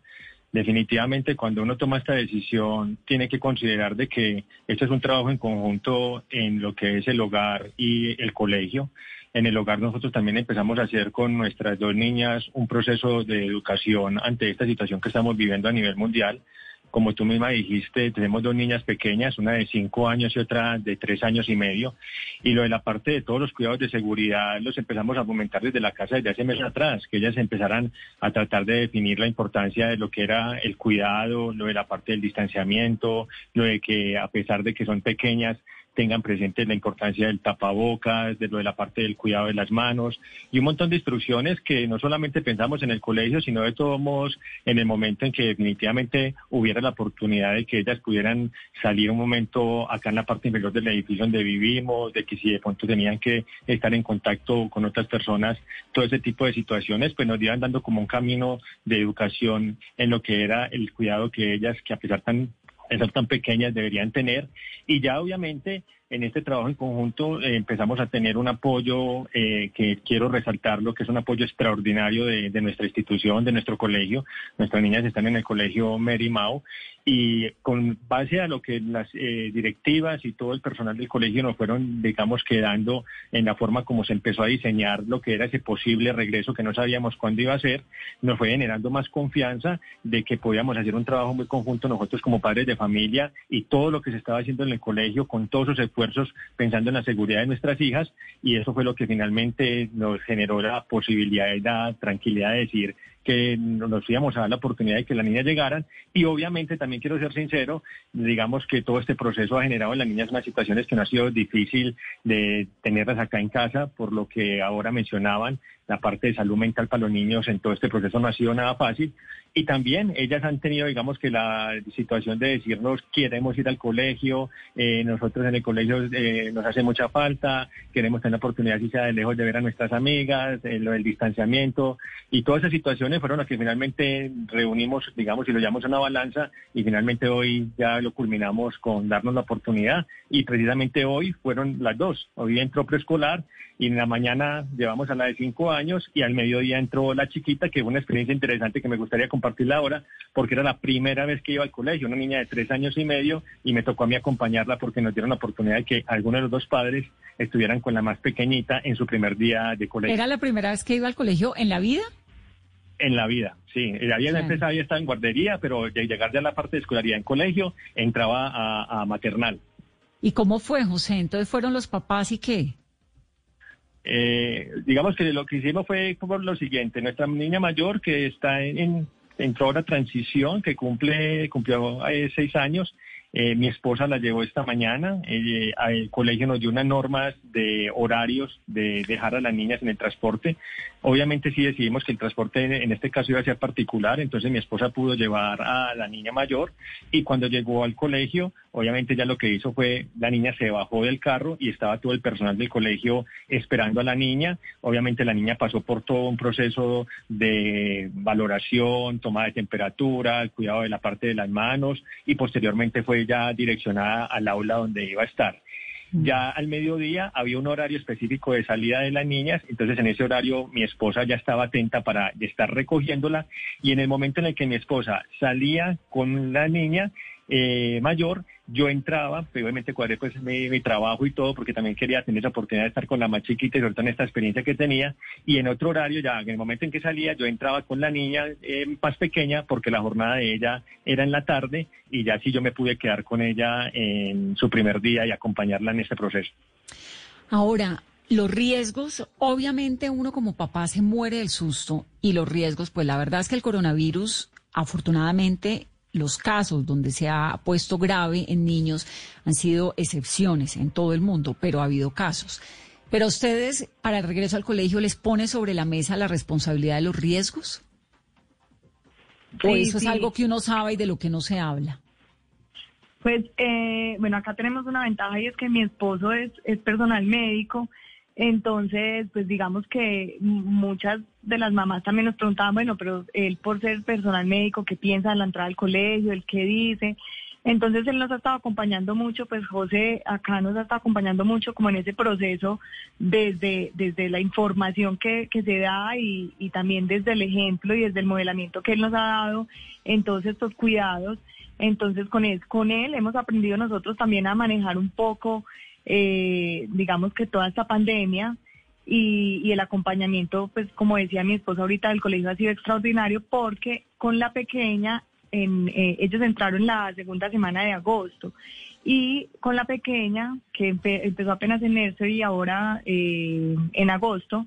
Definitivamente, cuando uno toma esta decisión, tiene que considerar de que esto es un trabajo en conjunto en lo que es el hogar y el colegio. En el hogar nosotros también empezamos a hacer con nuestras dos niñas un proceso de educación ante esta situación que estamos viviendo a nivel mundial como tú misma dijiste, tenemos dos niñas pequeñas, una de cinco años y otra de tres años y medio. Y lo de la parte de todos los cuidados de seguridad los empezamos a fomentar desde la casa desde hace meses atrás, que ellas empezaran a tratar de definir la importancia de lo que era el cuidado, lo de la parte del distanciamiento, lo de que a pesar de que son pequeñas, tengan presente la importancia del tapabocas, de lo de la parte del cuidado de las manos y un montón de instrucciones que no solamente pensamos en el colegio, sino de todos modos en el momento en que definitivamente hubiera la oportunidad de que ellas pudieran salir un momento acá en la parte inferior del edificio donde vivimos, de que si de pronto tenían que estar en contacto con otras personas, todo ese tipo de situaciones, pues nos iban dando como un camino de educación en lo que era el cuidado que ellas, que a pesar tan, ser tan pequeñas, deberían tener. Y ya obviamente en este trabajo en conjunto eh, empezamos a tener un apoyo eh, que quiero resaltarlo, que es un apoyo extraordinario de, nuestra institución, de nuestro colegio. Nuestras niñas están en el colegio Mary Mau y con base a lo que las eh, directivas y todo el personal del colegio nos fueron, digamos, quedando en la forma como se empezó a diseñar lo que era ese posible regreso que no sabíamos cuándo iba a ser, nos fue generando más confianza de que podíamos hacer un trabajo muy conjunto nosotros como padres de familia y todo lo que se estaba haciendo en el colegio con todos esfuerzos pensando en la seguridad de nuestras hijas y eso fue lo que finalmente nos generó la posibilidad y la tranquilidad de decir que nos íbamos a dar la oportunidad de que las niñas llegaran y obviamente también quiero ser sincero, digamos que todo este proceso ha generado en las niñas unas situaciones que no ha sido difícil de tenerlas acá en casa, por lo que ahora mencionaban, la parte de salud mental para los niños en todo este proceso no ha sido nada fácil. Y también ellas han tenido, digamos, que la situación de decirnos, queremos ir al colegio, eh, nosotros en el colegio eh, nos hace mucha falta, queremos tener la oportunidad, si sea de lejos, de ver a nuestras amigas, eh, lo del distanciamiento. Y todas esas situaciones fueron las que finalmente reunimos, digamos, y lo llamamos a una balanza, y finalmente hoy ya lo culminamos con darnos la oportunidad. Y precisamente hoy fueron las dos. Hoy entró preescolar y en la mañana llevamos a la de cinco años y al mediodía entró la chiquita, que fue una experiencia interesante que me gustaría compartirla ahora, porque era la primera vez que iba al colegio, una niña de tres años y medio, y me tocó a mí acompañarla porque nos dieron la oportunidad de que alguno de los dos padres estuvieran con la más pequeñita en su primer día de colegio. ¿Era la primera vez que iba al colegio en la vida? En la vida, sí. Ella había empezado, ya estaba en guardería, pero de llegar ya a la parte de escolaridad en colegio, entraba a, a maternal. ¿Y cómo fue, José? Entonces fueron los papás y qué? Eh, digamos que lo que hicimos fue como lo siguiente, nuestra niña mayor que está en, entró a la transición, que cumple, cumplió eh, seis años, eh, mi esposa la llevó esta mañana. Eh, el colegio nos dio unas normas de horarios de dejar a las niñas en el transporte. Obviamente sí decidimos que el transporte en este caso iba a ser particular, entonces mi esposa pudo llevar a la niña mayor y cuando llegó al colegio, obviamente ya lo que hizo fue, la niña se bajó del carro y estaba todo el personal del colegio esperando a la niña. Obviamente la niña pasó por todo un proceso de valoración, toma de temperatura, el cuidado de la parte de las manos y posteriormente fue ya direccionada al aula donde iba a estar. Ya al mediodía había un horario específico de salida de las niñas, entonces en ese horario mi esposa ya estaba atenta para estar recogiéndola y en el momento en el que mi esposa salía con la niña, eh, mayor, yo entraba, pues, obviamente cuadré pues mi, trabajo y todo, porque también quería tener esa oportunidad de estar con la más chiquita y sobre en esta experiencia que tenía. Y en otro horario, ya en el momento en que salía, yo entraba con la niña eh, más pequeña, porque la jornada de ella era en la tarde, y ya sí yo me pude quedar con ella en su primer día y acompañarla en este proceso. Ahora, los riesgos, obviamente uno como papá se muere del susto y los riesgos, pues la verdad es que el coronavirus afortunadamente los casos donde se ha puesto grave en niños han sido excepciones en todo el mundo, pero ha habido casos. Pero a ustedes, para el regreso al colegio, ¿les pone sobre la mesa la responsabilidad de los riesgos? ¿O eso es algo que uno sabe y de lo que no se habla? Pues, eh, bueno, acá tenemos una ventaja y es que mi esposo es, es personal médico entonces, pues digamos que muchas de las mamás también nos preguntaban, bueno, pero él por ser personal médico, ¿qué piensa de la entrada al colegio? ¿El qué dice? Entonces él nos ha estado acompañando mucho, pues José acá nos ha estado acompañando mucho como en ese proceso desde, desde la información que, que se da y, y también desde el ejemplo y desde el modelamiento que él nos ha dado en todos estos cuidados. Entonces con él, con él hemos aprendido nosotros también a manejar un poco eh, digamos que toda esta pandemia y, el acompañamiento, pues como decía mi esposa ahorita, del colegio ha sido extraordinario porque con la pequeña, en, eh, ellos entraron la segunda semana de agosto y con la pequeña, que empezó apenas en nursery y ahora eh, en agosto,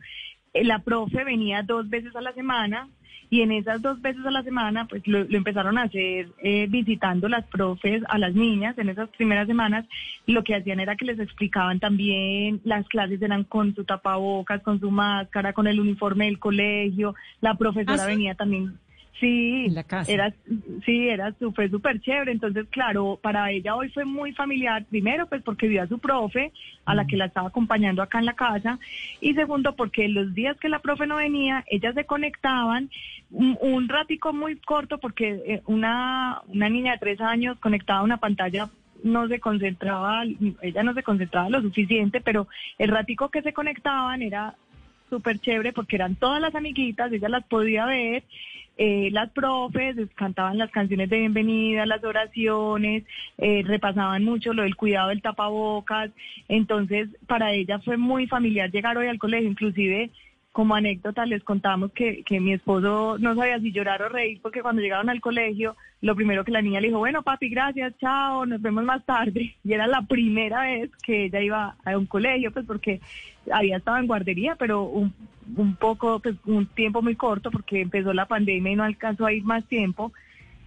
eh, la profe venía dos veces a la semana y en esas dos veces a la semana pues lo, empezaron a hacer eh, visitando las profes a las niñas en esas primeras semanas lo que hacían era que les explicaban también las clases eran con su tapabocas con su máscara con el uniforme del colegio la profesora ¿Ah, sí? venía también Sí, En la casa. era, sí, era, fue súper chévere. Entonces, claro, para ella hoy fue muy familiar. Primero, pues porque vio a su profe, a la que la estaba acompañando acá en la casa. Y segundo, porque los días que la profe no venía, ellas se conectaban un, un ratico muy corto, porque eh, una, una niña de tres años conectada a una pantalla no se concentraba, ella no se concentraba lo suficiente, pero el ratico que se conectaban era súper chévere porque eran todas las amiguitas, ella las podía ver, eh, las profes cantaban las canciones de bienvenida, las oraciones, eh, repasaban mucho lo del cuidado del tapabocas, entonces para ella fue muy familiar llegar hoy al colegio, inclusive como anécdota les contamos que, que mi esposo no sabía si llorar o reír porque cuando llegaron al colegio, lo primero que la niña le dijo, bueno papi, gracias, chao, nos vemos más tarde. Y era la primera vez que ella iba a un colegio, pues porque había estado en guardería, pero un, un poco, pues un tiempo muy corto porque empezó la pandemia y no alcanzó a ir más tiempo.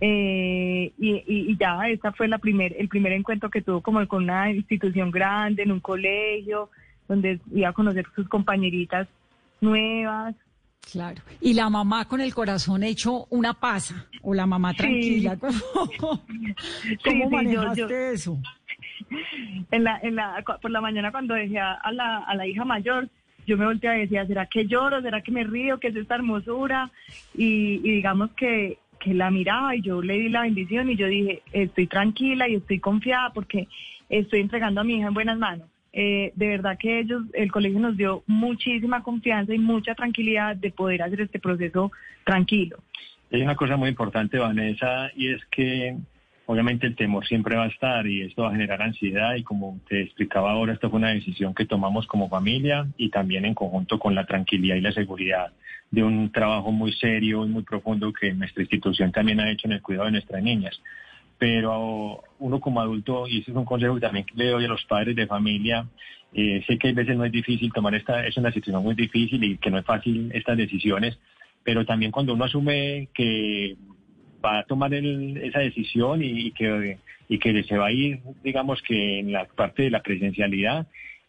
Eh, y, y- ya esta fue la primer, el primer encuentro que tuvo como con una institución grande, en un colegio, donde iba a conocer sus compañeritas nuevas. Claro. Y la mamá con el corazón hecho una pasa, o la mamá Sí. tranquila. ¿Cómo, cómo Sí, sí, yo- manejaste yo- eso? en la, en la, por la mañana cuando dejé a, a la, a la hija mayor, yo me volteé y decía, ¿será que lloro? ¿Será que me río? ¿Qué es esta hermosura? Y, y digamos que, que la miraba y yo le di la bendición y yo dije, estoy tranquila y estoy confiada porque estoy entregando a mi hija en buenas manos. Eh, de verdad que ellos, el colegio nos dio muchísima confianza y mucha tranquilidad de poder hacer este proceso tranquilo. Hay una cosa muy importante, Vanessa, y es que obviamente el temor siempre va a estar y esto va a generar ansiedad y como te explicaba ahora, esta fue una decisión que tomamos como familia y también en conjunto con la tranquilidad y la seguridad de un trabajo muy serio y muy profundo que nuestra institución también ha hecho en el cuidado de nuestras niñas. Pero uno como adulto, y ese es un consejo que también le doy a los padres de familia, eh, sé que a veces no es difícil tomar esta, es una situación muy difícil y que no es fácil estas decisiones, pero también cuando uno asume que va a tomar el- esa decisión y, que, y que se va a ir, digamos que en la parte de la presencialidad,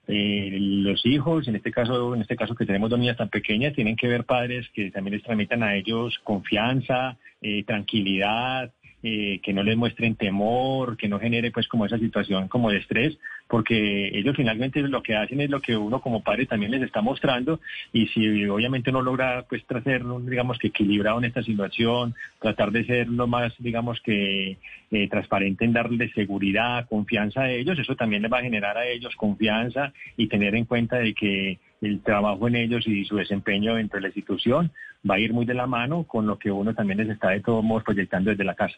eh, los hijos, en este caso, en este caso que tenemos dos niñas tan pequeñas, tienen que ver padres que también les transmitan a ellos confianza, eh, tranquilidad, eh, que no les muestren temor, que no genere pues como esa situación como de estrés, porque ellos finalmente lo que hacen es lo que uno como padre también les está mostrando y si obviamente no logra pues tratar, digamos que equilibrado en esta situación, tratar de ser lo más digamos que eh, transparente en darles seguridad, confianza a ellos, eso también les va a generar a ellos confianza y tener en cuenta de que el trabajo en ellos y su desempeño dentro de la institución va a ir muy de la mano con lo que uno también les está de todos modos proyectando desde la casa.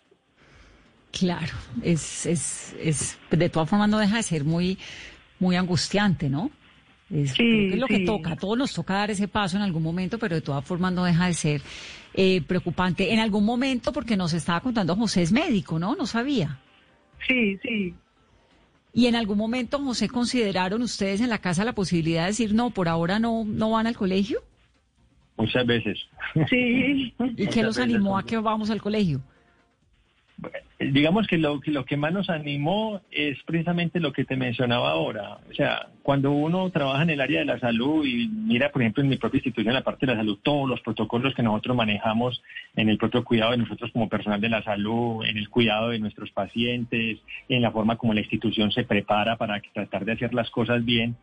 Claro, es, es, es, de todas formas no deja de ser muy, muy angustiante, ¿no? Es, Sí, creo que es lo que toca, a todos nos toca dar ese paso en algún momento, pero de todas formas no deja de ser eh, preocupante. En algún momento, porque nos estaba contando José es médico, ¿no? No sabía. Sí, sí. Y en algún momento, José, ¿consideraron ustedes en la casa la posibilidad de decir, no, por ahora no, no van al colegio? Muchas veces. Sí. ¿Y qué los animó a que vamos al colegio? Digamos que lo, que lo que más nos animó es precisamente lo que te mencionaba ahora. O sea, cuando uno trabaja en el área de la salud y mira, por ejemplo, en mi propia institución, la parte de la salud, todos los protocolos que nosotros manejamos en el propio cuidado de nosotros como personal de la salud, en el cuidado de nuestros pacientes, en la forma como la institución se prepara para tratar de hacer las cosas bien.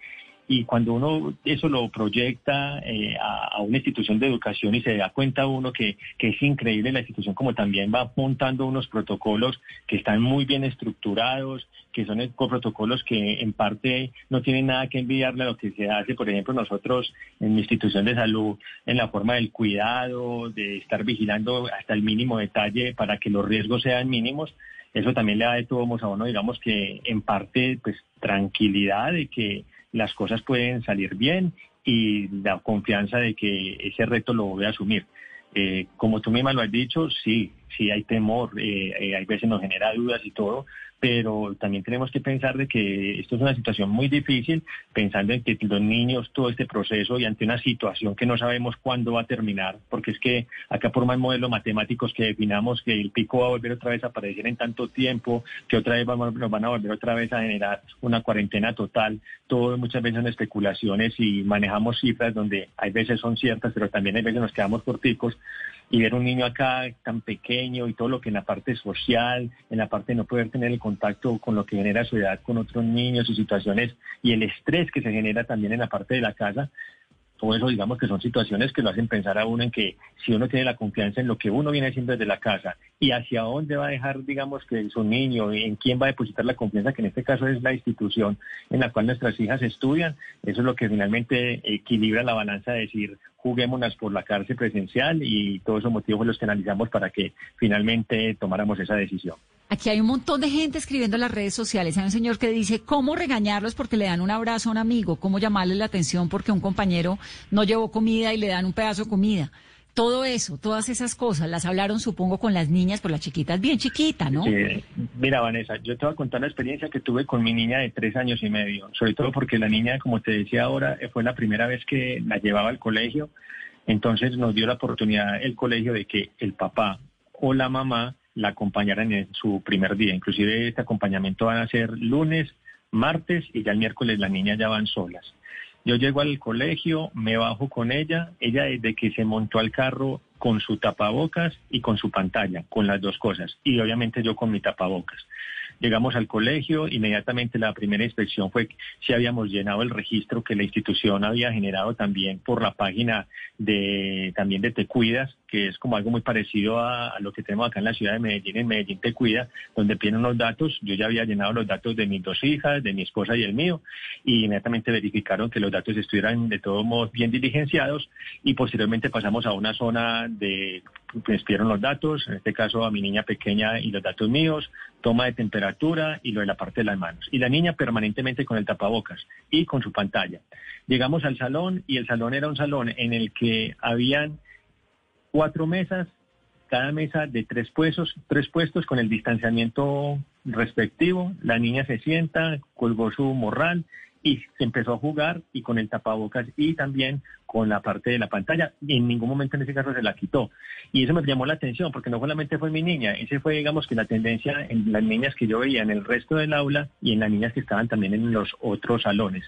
Y cuando uno eso lo proyecta eh, a, una institución de educación y se da cuenta uno que, que es increíble la institución como también va montando unos protocolos que están muy bien estructurados, que son protocolos que en parte no tienen nada que envidiarle a lo que se hace, por ejemplo, nosotros en mi institución de salud, en la forma del cuidado, de estar vigilando hasta el mínimo detalle para que los riesgos sean mínimos. Eso también le da de todos a uno, digamos que en parte, pues tranquilidad de que las cosas pueden salir bien y la confianza de que ese reto lo voy a asumir. Eh, como tú misma lo has dicho, sí, sí hay temor, eh, eh, hay veces nos genera dudas y todo, pero también tenemos que pensar de que esto es una situación muy difícil, pensando en que los niños, todo este proceso y ante una situación que no sabemos cuándo va a terminar, porque es que acá por más modelos matemáticos que definamos que el pico va a volver otra vez a aparecer en tanto tiempo, que otra vez vamos, nos van a volver otra vez a generar una cuarentena total, todo muchas veces son especulaciones y manejamos cifras donde hay veces son ciertas, pero también hay veces nos quedamos corticos y ver un niño acá tan pequeño y todo lo que en la parte social, en la parte de no poder tener el contacto con lo que genera su edad con otros niños y situaciones y el estrés que se genera también en la parte de la casa, todo eso digamos que son situaciones que lo hacen pensar a uno en que si uno tiene la confianza en lo que uno viene haciendo desde la casa y hacia dónde va a dejar digamos que su niño, en quién va a depositar la confianza, que en este caso es la institución en la cual nuestras hijas estudian, eso es lo que finalmente equilibra la balanza de decir juguémonos por la cárcel presencial y todos esos motivos los que analizamos para que finalmente tomáramos esa decisión. Aquí hay un montón de gente escribiendo en las redes sociales. Hay un señor que dice cómo regañarlos porque le dan un abrazo a un amigo, cómo llamarle la atención porque un compañero no llevó comida y le dan un pedazo de comida. Todo eso, todas esas cosas, las hablaron supongo con las niñas, por la chiquita es bien chiquita, ¿no? Mira, Vanessa, yo te voy a contar la experiencia que tuve con mi niña de tres años y medio, sobre todo porque la niña, como te decía ahora, fue la primera vez que la llevaba al colegio, entonces nos dio la oportunidad el colegio de que el papá o la mamá la acompañaran en su primer día. Inclusive este acompañamiento van a ser lunes, martes y ya el miércoles las niñas ya van solas. Yo llego al colegio, me bajo con ella, ella desde que se montó al carro con su tapabocas y con su pantalla, con las dos cosas, y obviamente yo con mi tapabocas. Llegamos al colegio, inmediatamente la primera inspección fue si habíamos llenado el registro que la institución había generado también por la página de también de Te Cuidas, que es como algo muy parecido a, lo que tenemos acá en la ciudad de Medellín, en Medellín Te Cuida, donde piden unos datos. Yo ya había llenado los datos de mis dos hijas, de mi esposa y el mío, y inmediatamente verificaron que los datos estuvieran de todos modos bien diligenciados y posteriormente pasamos a una zona de pues pidieron los datos, en este caso a mi niña pequeña y los datos míos, toma de temperatura y lo de la parte de las manos. Y la niña permanentemente con el tapabocas y con su pantalla. Llegamos al salón y el salón era un salón en el que habían cuatro mesas, cada mesa de tres puestos, tres puestos con el distanciamiento respectivo. La niña se sienta, colgó su morral y se empezó a jugar y con el tapabocas y también con la parte de la pantalla. En ningún momento en ese caso se la quitó. Y eso me llamó la atención porque no solamente fue mi niña, ese fue, digamos, que la tendencia en las niñas que yo veía en el resto del aula y en las niñas que estaban también en los otros salones.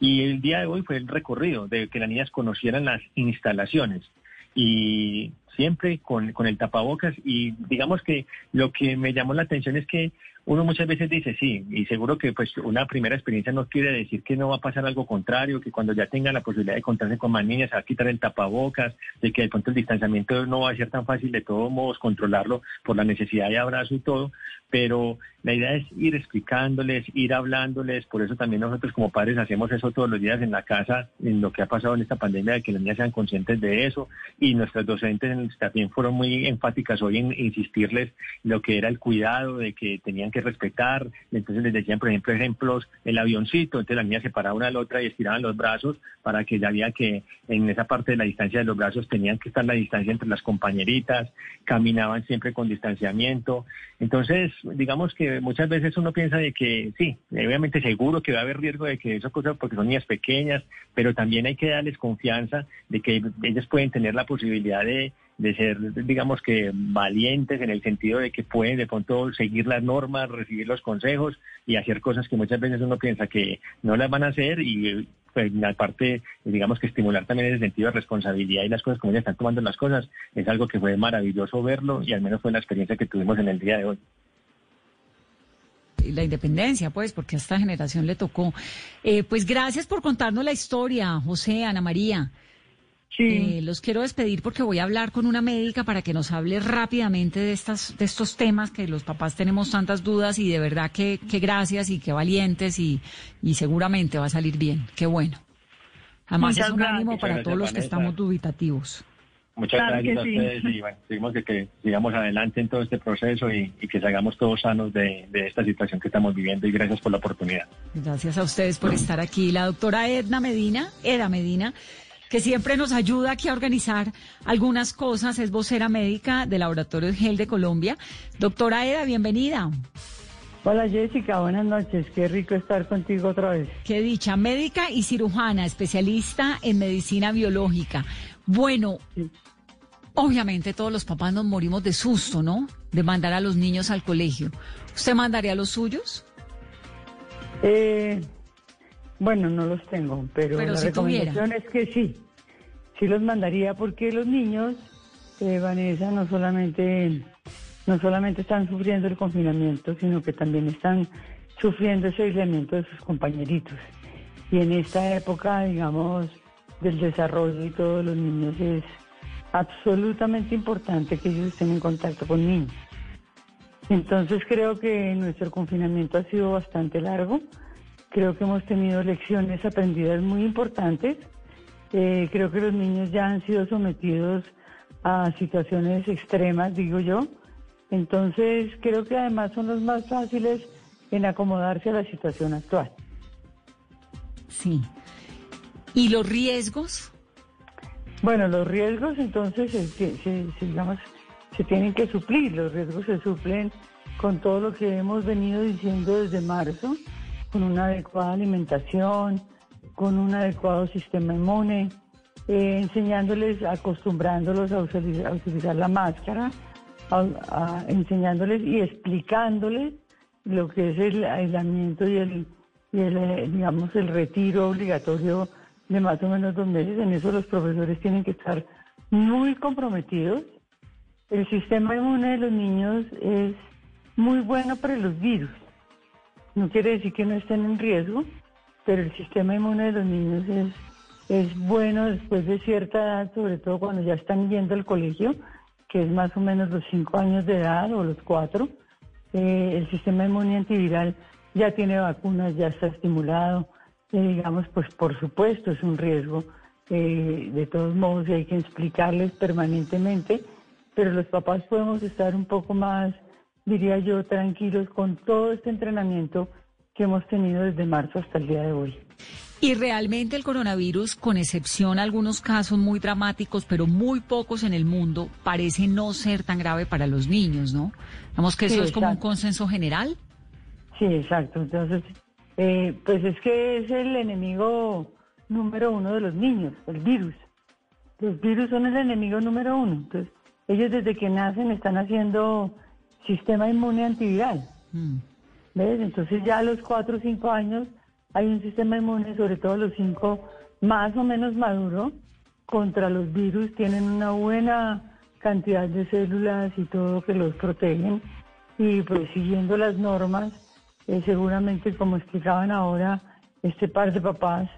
Y el día de hoy fue el recorrido de que las niñas conocieran las instalaciones y siempre con, con el tapabocas. Y digamos que lo que me llamó la atención es que uno muchas veces dice sí, y seguro que pues una primera experiencia no quiere decir que no va a pasar algo contrario, que cuando ya tenga la posibilidad de encontrarse con más niñas se va a quitar el tapabocas, de que de pronto el distanciamiento no va a ser tan fácil de todos modos controlarlo por la necesidad de abrazo y todo, pero la idea es ir explicándoles, ir hablándoles, por eso también nosotros como padres hacemos eso todos los días en la casa, en lo que ha pasado en esta pandemia, de que las niñas sean conscientes de eso, y nuestras docentes también fueron muy enfáticas hoy en insistirles lo que era el cuidado, de que tenían que respetar. Entonces les decían, por ejemplo, ejemplos, el avioncito, entonces la niña se paraba una a la otra y estiraban los brazos para que ya había que en esa parte de la distancia de los brazos tenían que estar la distancia entre las compañeritas, caminaban siempre con distanciamiento. Entonces, digamos que muchas veces uno piensa de que sí, obviamente seguro que va a haber riesgo de que eso cosas porque son niñas pequeñas, pero también hay que darles confianza de que ellas pueden tener la posibilidad de de ser, digamos que, valientes en el sentido de que pueden de pronto seguir las normas, recibir los consejos y hacer cosas que muchas veces uno piensa que no las van a hacer y pues, aparte, digamos que estimular también ese sentido de responsabilidad y las cosas como ya están tomando las cosas, es algo que fue maravilloso verlo y al menos fue la experiencia que tuvimos en el día de hoy la independencia, pues, porque a esta generación le tocó. Eh, pues gracias por contarnos la historia, José, Ana María. Eh, los quiero despedir porque voy a hablar con una médica para que nos hable rápidamente de, estas, de estos temas que los papás tenemos tantas dudas y de verdad que, gracias y que valientes y, y seguramente va a salir bien. Qué bueno. Además es un ánimo para todos los que estamos dubitativos. Muchas gracias a ustedes y bueno, seguimos que, sigamos adelante en todo este proceso y, que salgamos todos sanos de, de, esta situación que estamos viviendo y gracias por la oportunidad. Gracias a ustedes por estar aquí. La doctora Edna Medina, Eda Medina, que siempre nos ayuda aquí a organizar algunas cosas. Es vocera médica del Laboratorio Gel de Colombia. Doctora Eda, bienvenida. Hola Jessica, buenas noches. Qué rico estar contigo otra vez. Qué dicha, médica y cirujana, especialista en medicina biológica. Bueno, obviamente todos los papás nos morimos de susto, ¿no? De mandar a los niños al colegio. ¿Usted mandaría a los suyos? Eh, bueno, no los tengo, pero, Pero la si recomendación es que sí. Sí los mandaría porque los niños, eh, Vanessa, no solamente no solamente están sufriendo el confinamiento, sino que también están sufriendo ese aislamiento de sus compañeritos. Y en esta época, digamos, del desarrollo y todos los niños es absolutamente importante que ellos estén en contacto con niños. Entonces creo que nuestro confinamiento ha sido bastante largo. Creo que hemos tenido lecciones aprendidas muy importantes. Eh, creo que los niños ya han sido sometidos a situaciones extremas, digo yo, entonces, creo que además son los más fáciles en acomodarse a la situación actual. Sí. ¿Y los riesgos? Bueno, los riesgos entonces, se, se, se, digamos, se tienen que suplir. Los riesgos se suplen con todo lo que hemos venido diciendo desde marzo, con una adecuada alimentación, con un adecuado sistema inmune, eh, enseñándoles, acostumbrándolos a utilizar, la máscara, a, enseñándoles y explicándoles lo que es el aislamiento y el, y el eh, digamos, el retiro obligatorio de más o menos dos meses. En eso los profesores tienen que estar muy comprometidos. El sistema inmune de los niños es muy bueno para los virus. No quiere decir que no estén en riesgo, pero el sistema inmune de los niños es, es bueno después de cierta edad, sobre todo cuando ya están yendo al colegio, que es más o menos los cinco años de edad o los cuatro. Eh, el sistema inmune antiviral ya tiene vacunas, ya está estimulado. Eh, digamos, pues por supuesto es un riesgo. Eh, de todos modos hay que explicarles permanentemente, pero los papás podemos estar un poco más, diría yo, tranquilos con todo este entrenamiento que hemos tenido desde marzo hasta el día de hoy. Y realmente el coronavirus, con excepción a algunos casos muy dramáticos, pero muy pocos en el mundo, parece no ser tan grave para los niños, ¿no? Vamos que eso es como un consenso general. Sí, exacto. Entonces, eh, pues es que es el enemigo número uno de los niños, el virus. Los virus son el enemigo número uno. Entonces, ellos desde que nacen están haciendo sistema inmune antiviral. ¿Ves? Entonces ya a los cuatro o cinco años hay un sistema inmune, sobre todo los cinco, más o menos maduro contra los virus. Tienen una buena cantidad de células y todo que los protegen. Y pues siguiendo las normas, eh, seguramente como explicaban ahora este par de papás,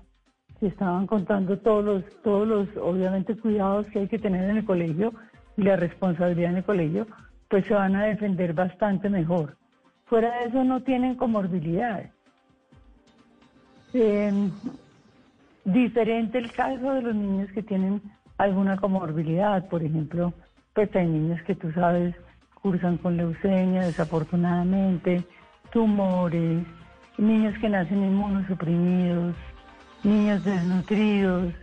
que estaban contando todos los, todos los, obviamente, cuidados que hay que tener en el colegio y la responsabilidad en el colegio, pues se van a defender bastante mejor. Fuera de eso no tienen comorbilidades. Eh, diferente el caso de los niños que tienen alguna comorbilidad, por ejemplo, pues hay niños que tú sabes cursan con leucemia, desafortunadamente, tumores, niños que nacen inmunosuprimidos, niños desnutridos,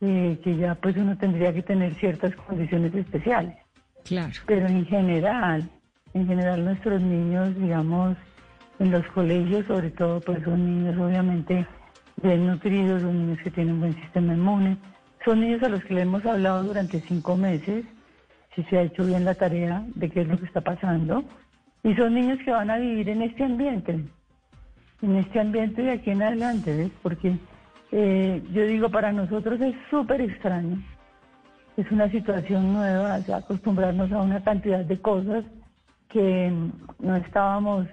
eh, que ya pues uno tendría que tener ciertas condiciones especiales. Claro. Pero en general, en general nuestros niños, digamos, en los colegios sobre todo, pues son niños obviamente bien nutridos, son niños que tienen un buen sistema inmune, son niños a los que le hemos hablado durante cinco meses, si se ha hecho bien la tarea de qué es lo que está pasando, y son niños que van a vivir en este ambiente, en este ambiente de aquí en adelante, ¿ves? Porque eh, yo digo, para nosotros es súper extraño, es una situación nueva, o sea, acostumbrarnos a una cantidad de cosas que mm, no estábamos,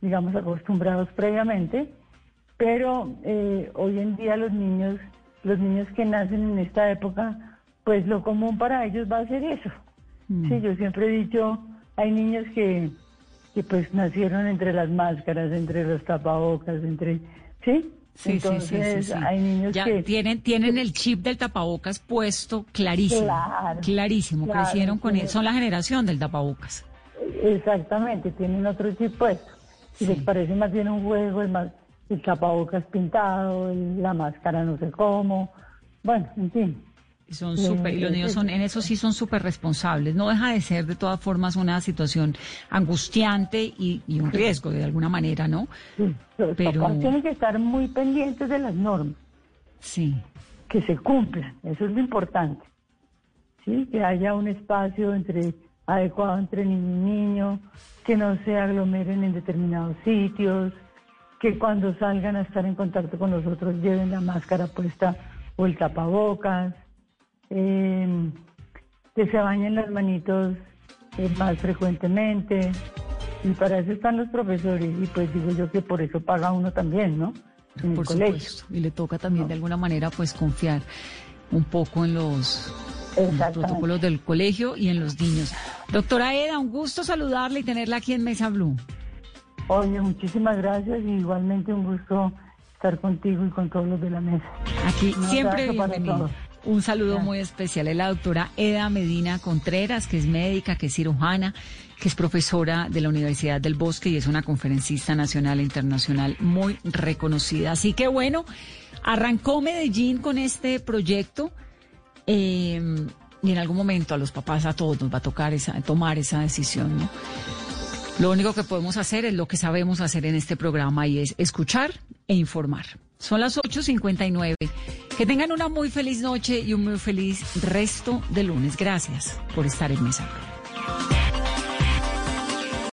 digamos, acostumbrados previamente, pero eh, hoy en día los niños, los niños que nacen en esta época, pues lo común para ellos va a ser eso. Sí, yo siempre he dicho, hay niños que, que pues nacieron entre las máscaras, entre los tapabocas, entre, ¿sí? Sí, sí, sí, Entonces sí, sí. hay niños Ya que tienen, tienen el chip del tapabocas puesto clarísimo. Claro, clarísimo. claro, Crecieron con él. Son la generación del tapabocas. Exactamente, tienen otro chip puesto. Si les parece más bien un juego, es más el tapabocas pintado, el- la máscara no sé cómo. Bueno, en fin. Son súper, y los niños son, en eso sí son súper responsables. No deja de ser de todas formas una situación angustiante y, un riesgo de alguna manera, ¿no? Los Pero tienen que estar muy pendientes de las normas. Sí. Que se cumplan, eso es lo importante. Sí, que haya un espacio entre adecuado entre niño y niño, que no se aglomeren en determinados sitios, que cuando salgan a estar en contacto con nosotros lleven la máscara puesta o el tapabocas eh, que se bañen las manitos eh, más frecuentemente. Y para eso están los profesores. Y pues digo yo que por eso paga uno también, ¿no? por supuesto. Y le toca también de alguna manera pues confiar un poco en los, protocolos del colegio y en los niños. Doctora Eda, un gusto saludarle y tenerla aquí en Mesa Blue. Oye, muchísimas gracias y igualmente un gusto estar contigo y con todos los de la mesa. Aquí siempre bienvenido. Un saludo muy especial a la doctora Eda Medina Contreras, que es médica, que es cirujana, que es profesora de la Universidad del Bosque y es una conferencista nacional e internacional muy reconocida. Así que bueno, arrancó Medellín con este proyecto. Eh, y en algún momento a los papás, a todos nos va a tocar esa, tomar esa decisión, ¿no? Lo único que podemos hacer es lo que sabemos hacer en este programa y es escuchar e informar. Son las 8.59. Que tengan una muy feliz noche y un muy feliz resto de lunes. Gracias por estar en Mesa.